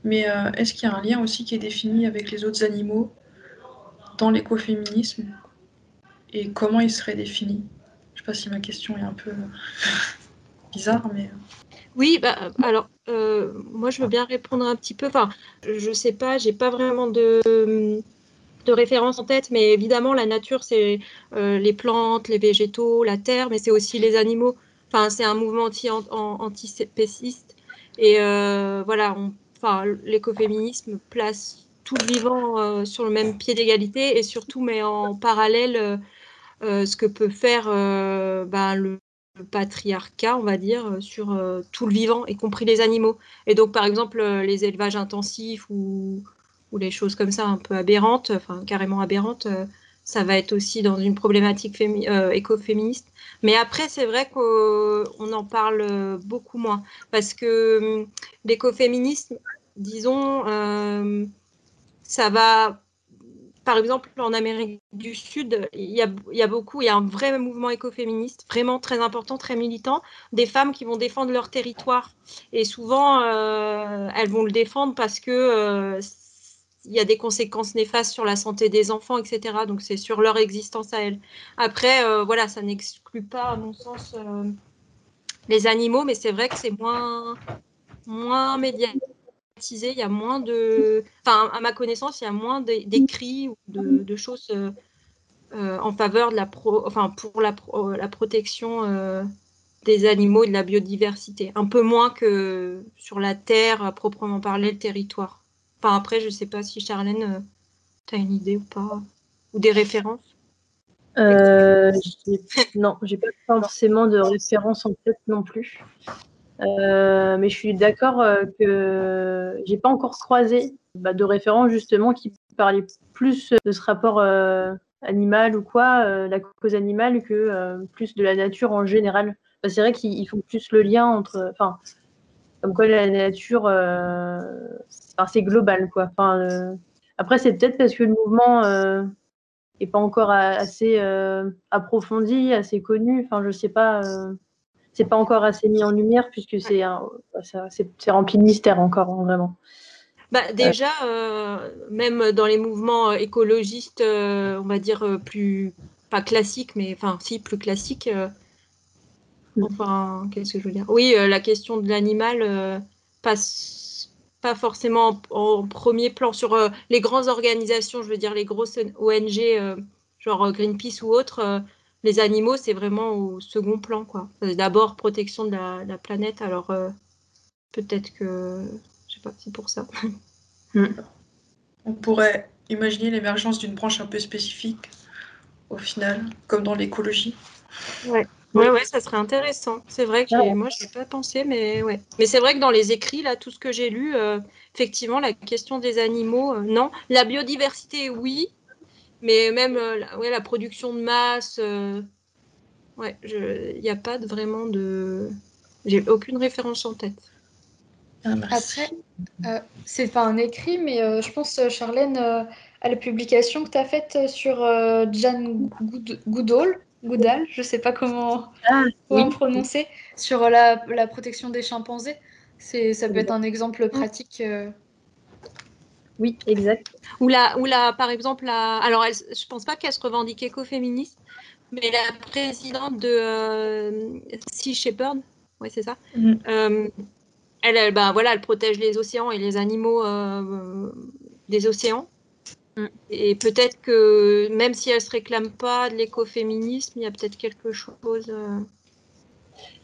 Mais est-ce qu'il y a un lien aussi qui est défini avec les autres animaux dans l'écoféminisme? Et comment il serait défini? Je sais pas si ma question est un peu bizarre, mais.
Oui, bah, alors euh, moi je veux bien répondre un petit peu. Enfin, je sais pas, j'ai pas vraiment de, de référence en tête, mais évidemment la nature c'est euh, les plantes, les végétaux, la terre, mais c'est aussi les animaux. Enfin, c'est un mouvement anti, antispéciste et euh, voilà, enfin l'écoféminisme place tout le vivant sur le même pied d'égalité et surtout met en parallèle ce que peut faire ben, le patriarcat, on va dire, euh, sur euh, tout le vivant, y compris les animaux. Et donc, par exemple, euh, les élevages intensifs ou, les choses comme ça un peu aberrantes, enfin carrément aberrantes, ça va être aussi dans une problématique écoféministe. Mais après, c'est vrai qu'on en parle beaucoup moins parce que hum, l'écoféminisme, disons, ça va par exemple, en Amérique du Sud, il y, a, beaucoup, il y a un vrai mouvement écoféministe, vraiment très important, très militant, des femmes qui vont défendre leur territoire. Et souvent, euh, elles vont le défendre parce que euh, il y a des conséquences néfastes sur la santé des enfants, etc. Donc c'est sur leur existence à elles. Après, euh, voilà, ça n'exclut pas, à mon sens, les animaux, mais c'est vrai que c'est moins, moins médiatique il y a moins de. Enfin, à ma connaissance, il y a moins d'écrits ou de, choses euh, euh, en faveur de la pro... enfin, pour la, euh, la protection des animaux et de la biodiversité. Un peu moins que sur la terre, à proprement parler, le territoire. Enfin, après, je ne sais pas si Charlène, tu as une idée ou pas Ou des références
euh, non, j'ai pas forcément de référence en tête non plus. Euh, mais je suis d'accord euh, que j'ai pas encore croisé bah, de référents justement qui parlaient plus de ce rapport euh, animal ou quoi, la cause animale, que plus de la nature en général. c'est vrai qu'ils font plus le lien entre, enfin, comme quoi la nature, c'est global quoi. Enfin, après c'est peut-être parce que le mouvement est pas encore assez approfondi, assez connu. Enfin, je sais pas c'est pas encore assez mis en lumière puisque c'est c'est rempli de mystère encore hein, vraiment.
Bah, déjà, euh, même dans les mouvements euh, écologistes, euh, on va dire plus pas classiques, mais enfin si plus classiques. Mm. enfin, qu'est-ce que je veux dire? Oui, la question de l'animal passe pas forcément en, premier plan sur les grandes organisations, je veux dire les grosses ONG, genre Greenpeace ou autres les animaux, c'est vraiment au second plan. quoi. D'abord, protection de la, planète. Alors, euh, peut-être que. Je sais pas, c'est pour ça.
Hmm. On pourrait imaginer l'émergence d'une branche un peu spécifique, au final, comme dans l'écologie.
Ouais. Ouais, ouais, ça serait intéressant. C'est vrai que moi, je n'ai pas pensé, mais ouais. Mais c'est vrai que dans les écrits, là, tout ce que j'ai lu, euh, effectivement, la question des animaux, euh, non. La biodiversité, oui, mais même euh, la, ouais, la production de masse, euh, ouais, il n'y a pas de, vraiment de. J'ai aucune référence en tête.
Ah, Après, euh, c'est pas un écrit, mais je pense, Charlène, à la publication que tu as faite sur Jan Goodall, Goodall, je sais pas comment, ah, prononcer, sur la, la, protection des chimpanzés. Ça peut être un exemple pratique.
Oui, exact.
Ou la, ou la, par exemple, la, alors elle, je pense pas qu'elle se revendique écoféministe, mais la présidente de euh, Sea Shepherd, oui c'est ça. Mm. Euh, elle, elle, bah, voilà, elle protège les océans et les animaux euh, des océans. Mm. Et peut-être que même si elle se réclame pas de l'écoféminisme, il y a peut-être quelque chose.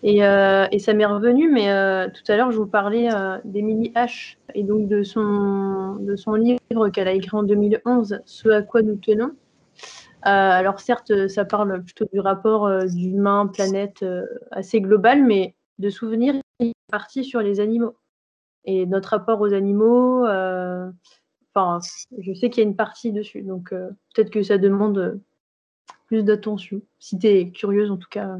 Euh,
et, ça m'est revenu, mais euh, tout à l'heure, je vous parlais euh, d'Emily H. et donc de son, de son livre qu'elle a écrit en 2011, Ce à quoi nous tenons. alors certes, ça parle plutôt du rapport d'humain-planète assez global, mais de souvenirs, est parti sur les animaux. Et notre rapport aux animaux, je sais qu'il y a une partie dessus, donc peut-être que ça demande plus d'attention, si tu es curieuse en tout cas.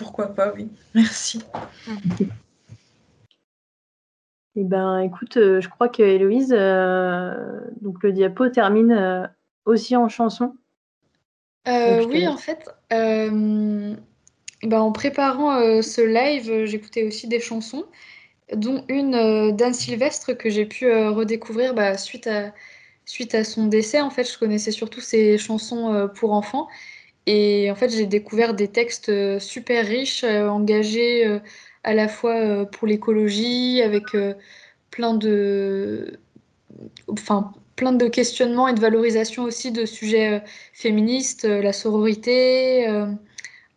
Pourquoi pas, oui. Merci.
Eh ben, écoute, euh, je crois que Héloïse, euh, donc le diapo termine euh, aussi en chanson.
oui, en fait, ben, en préparant ce live, j'écoutais aussi des chansons, dont une d'Anne Sylvestre que j'ai pu redécouvrir bah, suite, à, suite à son décès. En fait, je connaissais surtout ses chansons pour enfants. Et en fait, j'ai découvert des textes euh, super riches, euh, engagés euh, à la fois pour l'écologie, avec plein de, enfin, plein de questionnements et de valorisation aussi de sujets féministes, la sororité,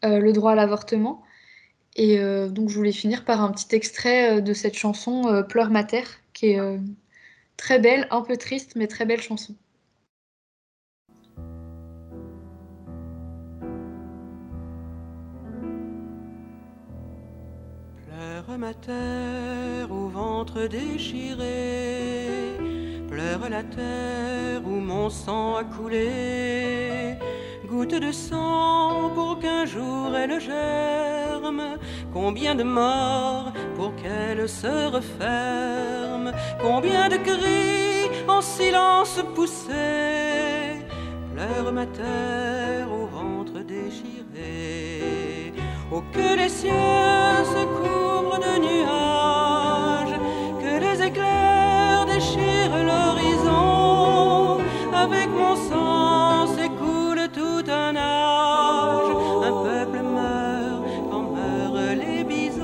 le droit à l'avortement. Et donc, je voulais finir par un petit extrait de cette chanson Pleure ma terre, qui est très belle, un peu triste, mais très belle chanson.
Ma terre au ventre déchiré. pleure la terre où mon sang a coulé. Goutte de sang pour qu'un jour elle germe. Combien de morts pour qu'elle se referme. Combien de cris en silence poussés. Pleure ma terre au ventre déchiré. Que les cieux se couvrent de nuages. Que les éclairs déchirent l'horizon. Avec mon sang s'écoule tout un âge. Un peuple meurt quand meurent les bisons.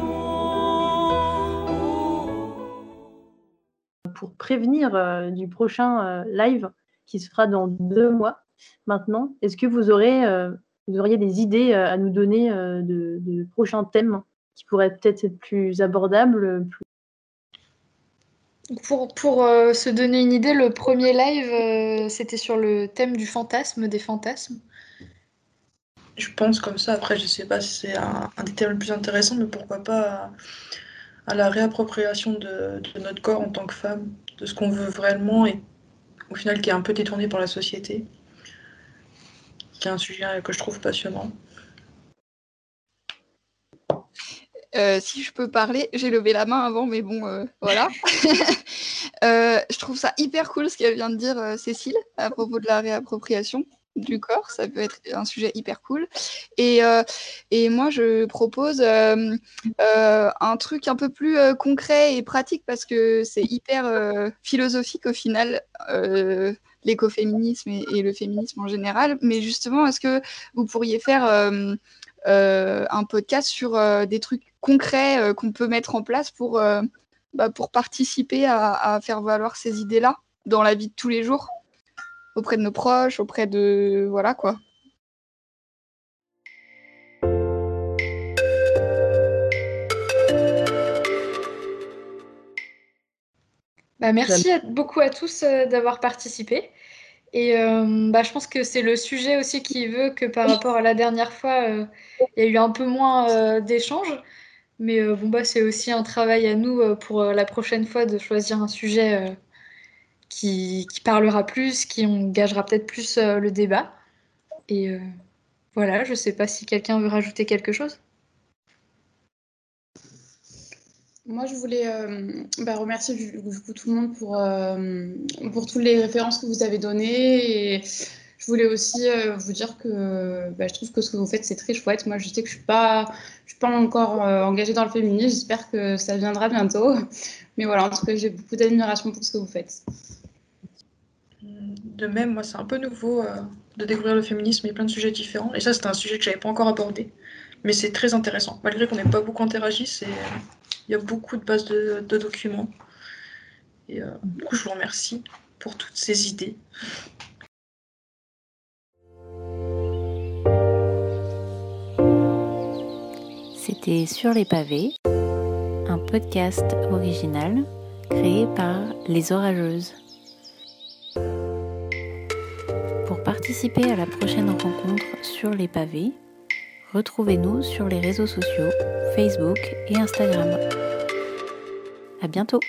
Pour prévenir euh, du prochain euh, live qui se fera dans deux mois maintenant, est-ce que vous aurez euh, vous auriez des idées à nous donner de, de prochains thèmes qui pourraient peut-être être plus abordables plus...
Pour, pour euh, se donner une idée, le premier live, euh, c'était sur le thème du fantasme, des fantasmes.
Je pense comme ça, après je sais pas si c'est un, un des thèmes les plus intéressants, mais pourquoi pas à, à la réappropriation de, de, notre corps en tant que femme, de ce qu'on veut vraiment et au final qui est un peu détourné par la société, qui est un sujet que je trouve passionnant.
Euh, si je peux parler, j'ai levé la main avant, mais bon, euh, voilà. euh, je trouve ça hyper cool ce qu'elle vient de dire Cécile à propos de la réappropriation du corps. Ça peut être un sujet hyper cool. Et, et moi, je propose un truc un peu plus concret et pratique parce que c'est hyper philosophique au final l'écoféminisme et, le féminisme en général. Mais justement, est-ce que vous pourriez faire euh, euh, un podcast sur euh, des trucs concrets qu'on peut mettre en place pour, bah, pour participer à, faire valoir ces idées-là dans la vie de tous les jours, auprès de nos proches, auprès de... Voilà quoi.
Bah, merci à, beaucoup à tous euh, d'avoir participé. Et euh, bah, je pense que c'est le sujet aussi qui veut que par rapport à la dernière fois, euh, il y a eu un peu moins d'échanges. Mais bon, bah, c'est aussi un travail à nous pour la prochaine fois de choisir un sujet qui, qui, parlera plus, qui engagera peut-être plus le débat. Et voilà, je ne sais pas si quelqu'un veut rajouter quelque chose.
Moi, je voulais euh, bah, remercier tout le monde pour, euh, pour toutes les références que vous avez données. Et je voulais aussi euh, vous dire que bah, je trouve que ce que vous faites, c'est très chouette. Moi, je sais que je ne suis, pas, suis pas encore engagée dans le féminisme. J'espère que ça viendra bientôt. Mais voilà, en tout cas, j'ai beaucoup d'admiration pour ce que vous faites.
De même, moi, c'est un peu nouveau de découvrir le féminisme et plein de sujets différents. Et ça, c'est un sujet que je n'avais pas encore abordé. Mais c'est très intéressant. Malgré qu'on n'ait pas beaucoup interagi, c'est il y a beaucoup de bases de, documents. Et euh, je vous remercie pour toutes ces idées.
C'était Sur les pavés, un podcast original créé par Les Orageuses. Pour participer à la prochaine rencontre sur les pavés, retrouvez-nous sur les réseaux sociaux Facebook et Instagram. À bientôt!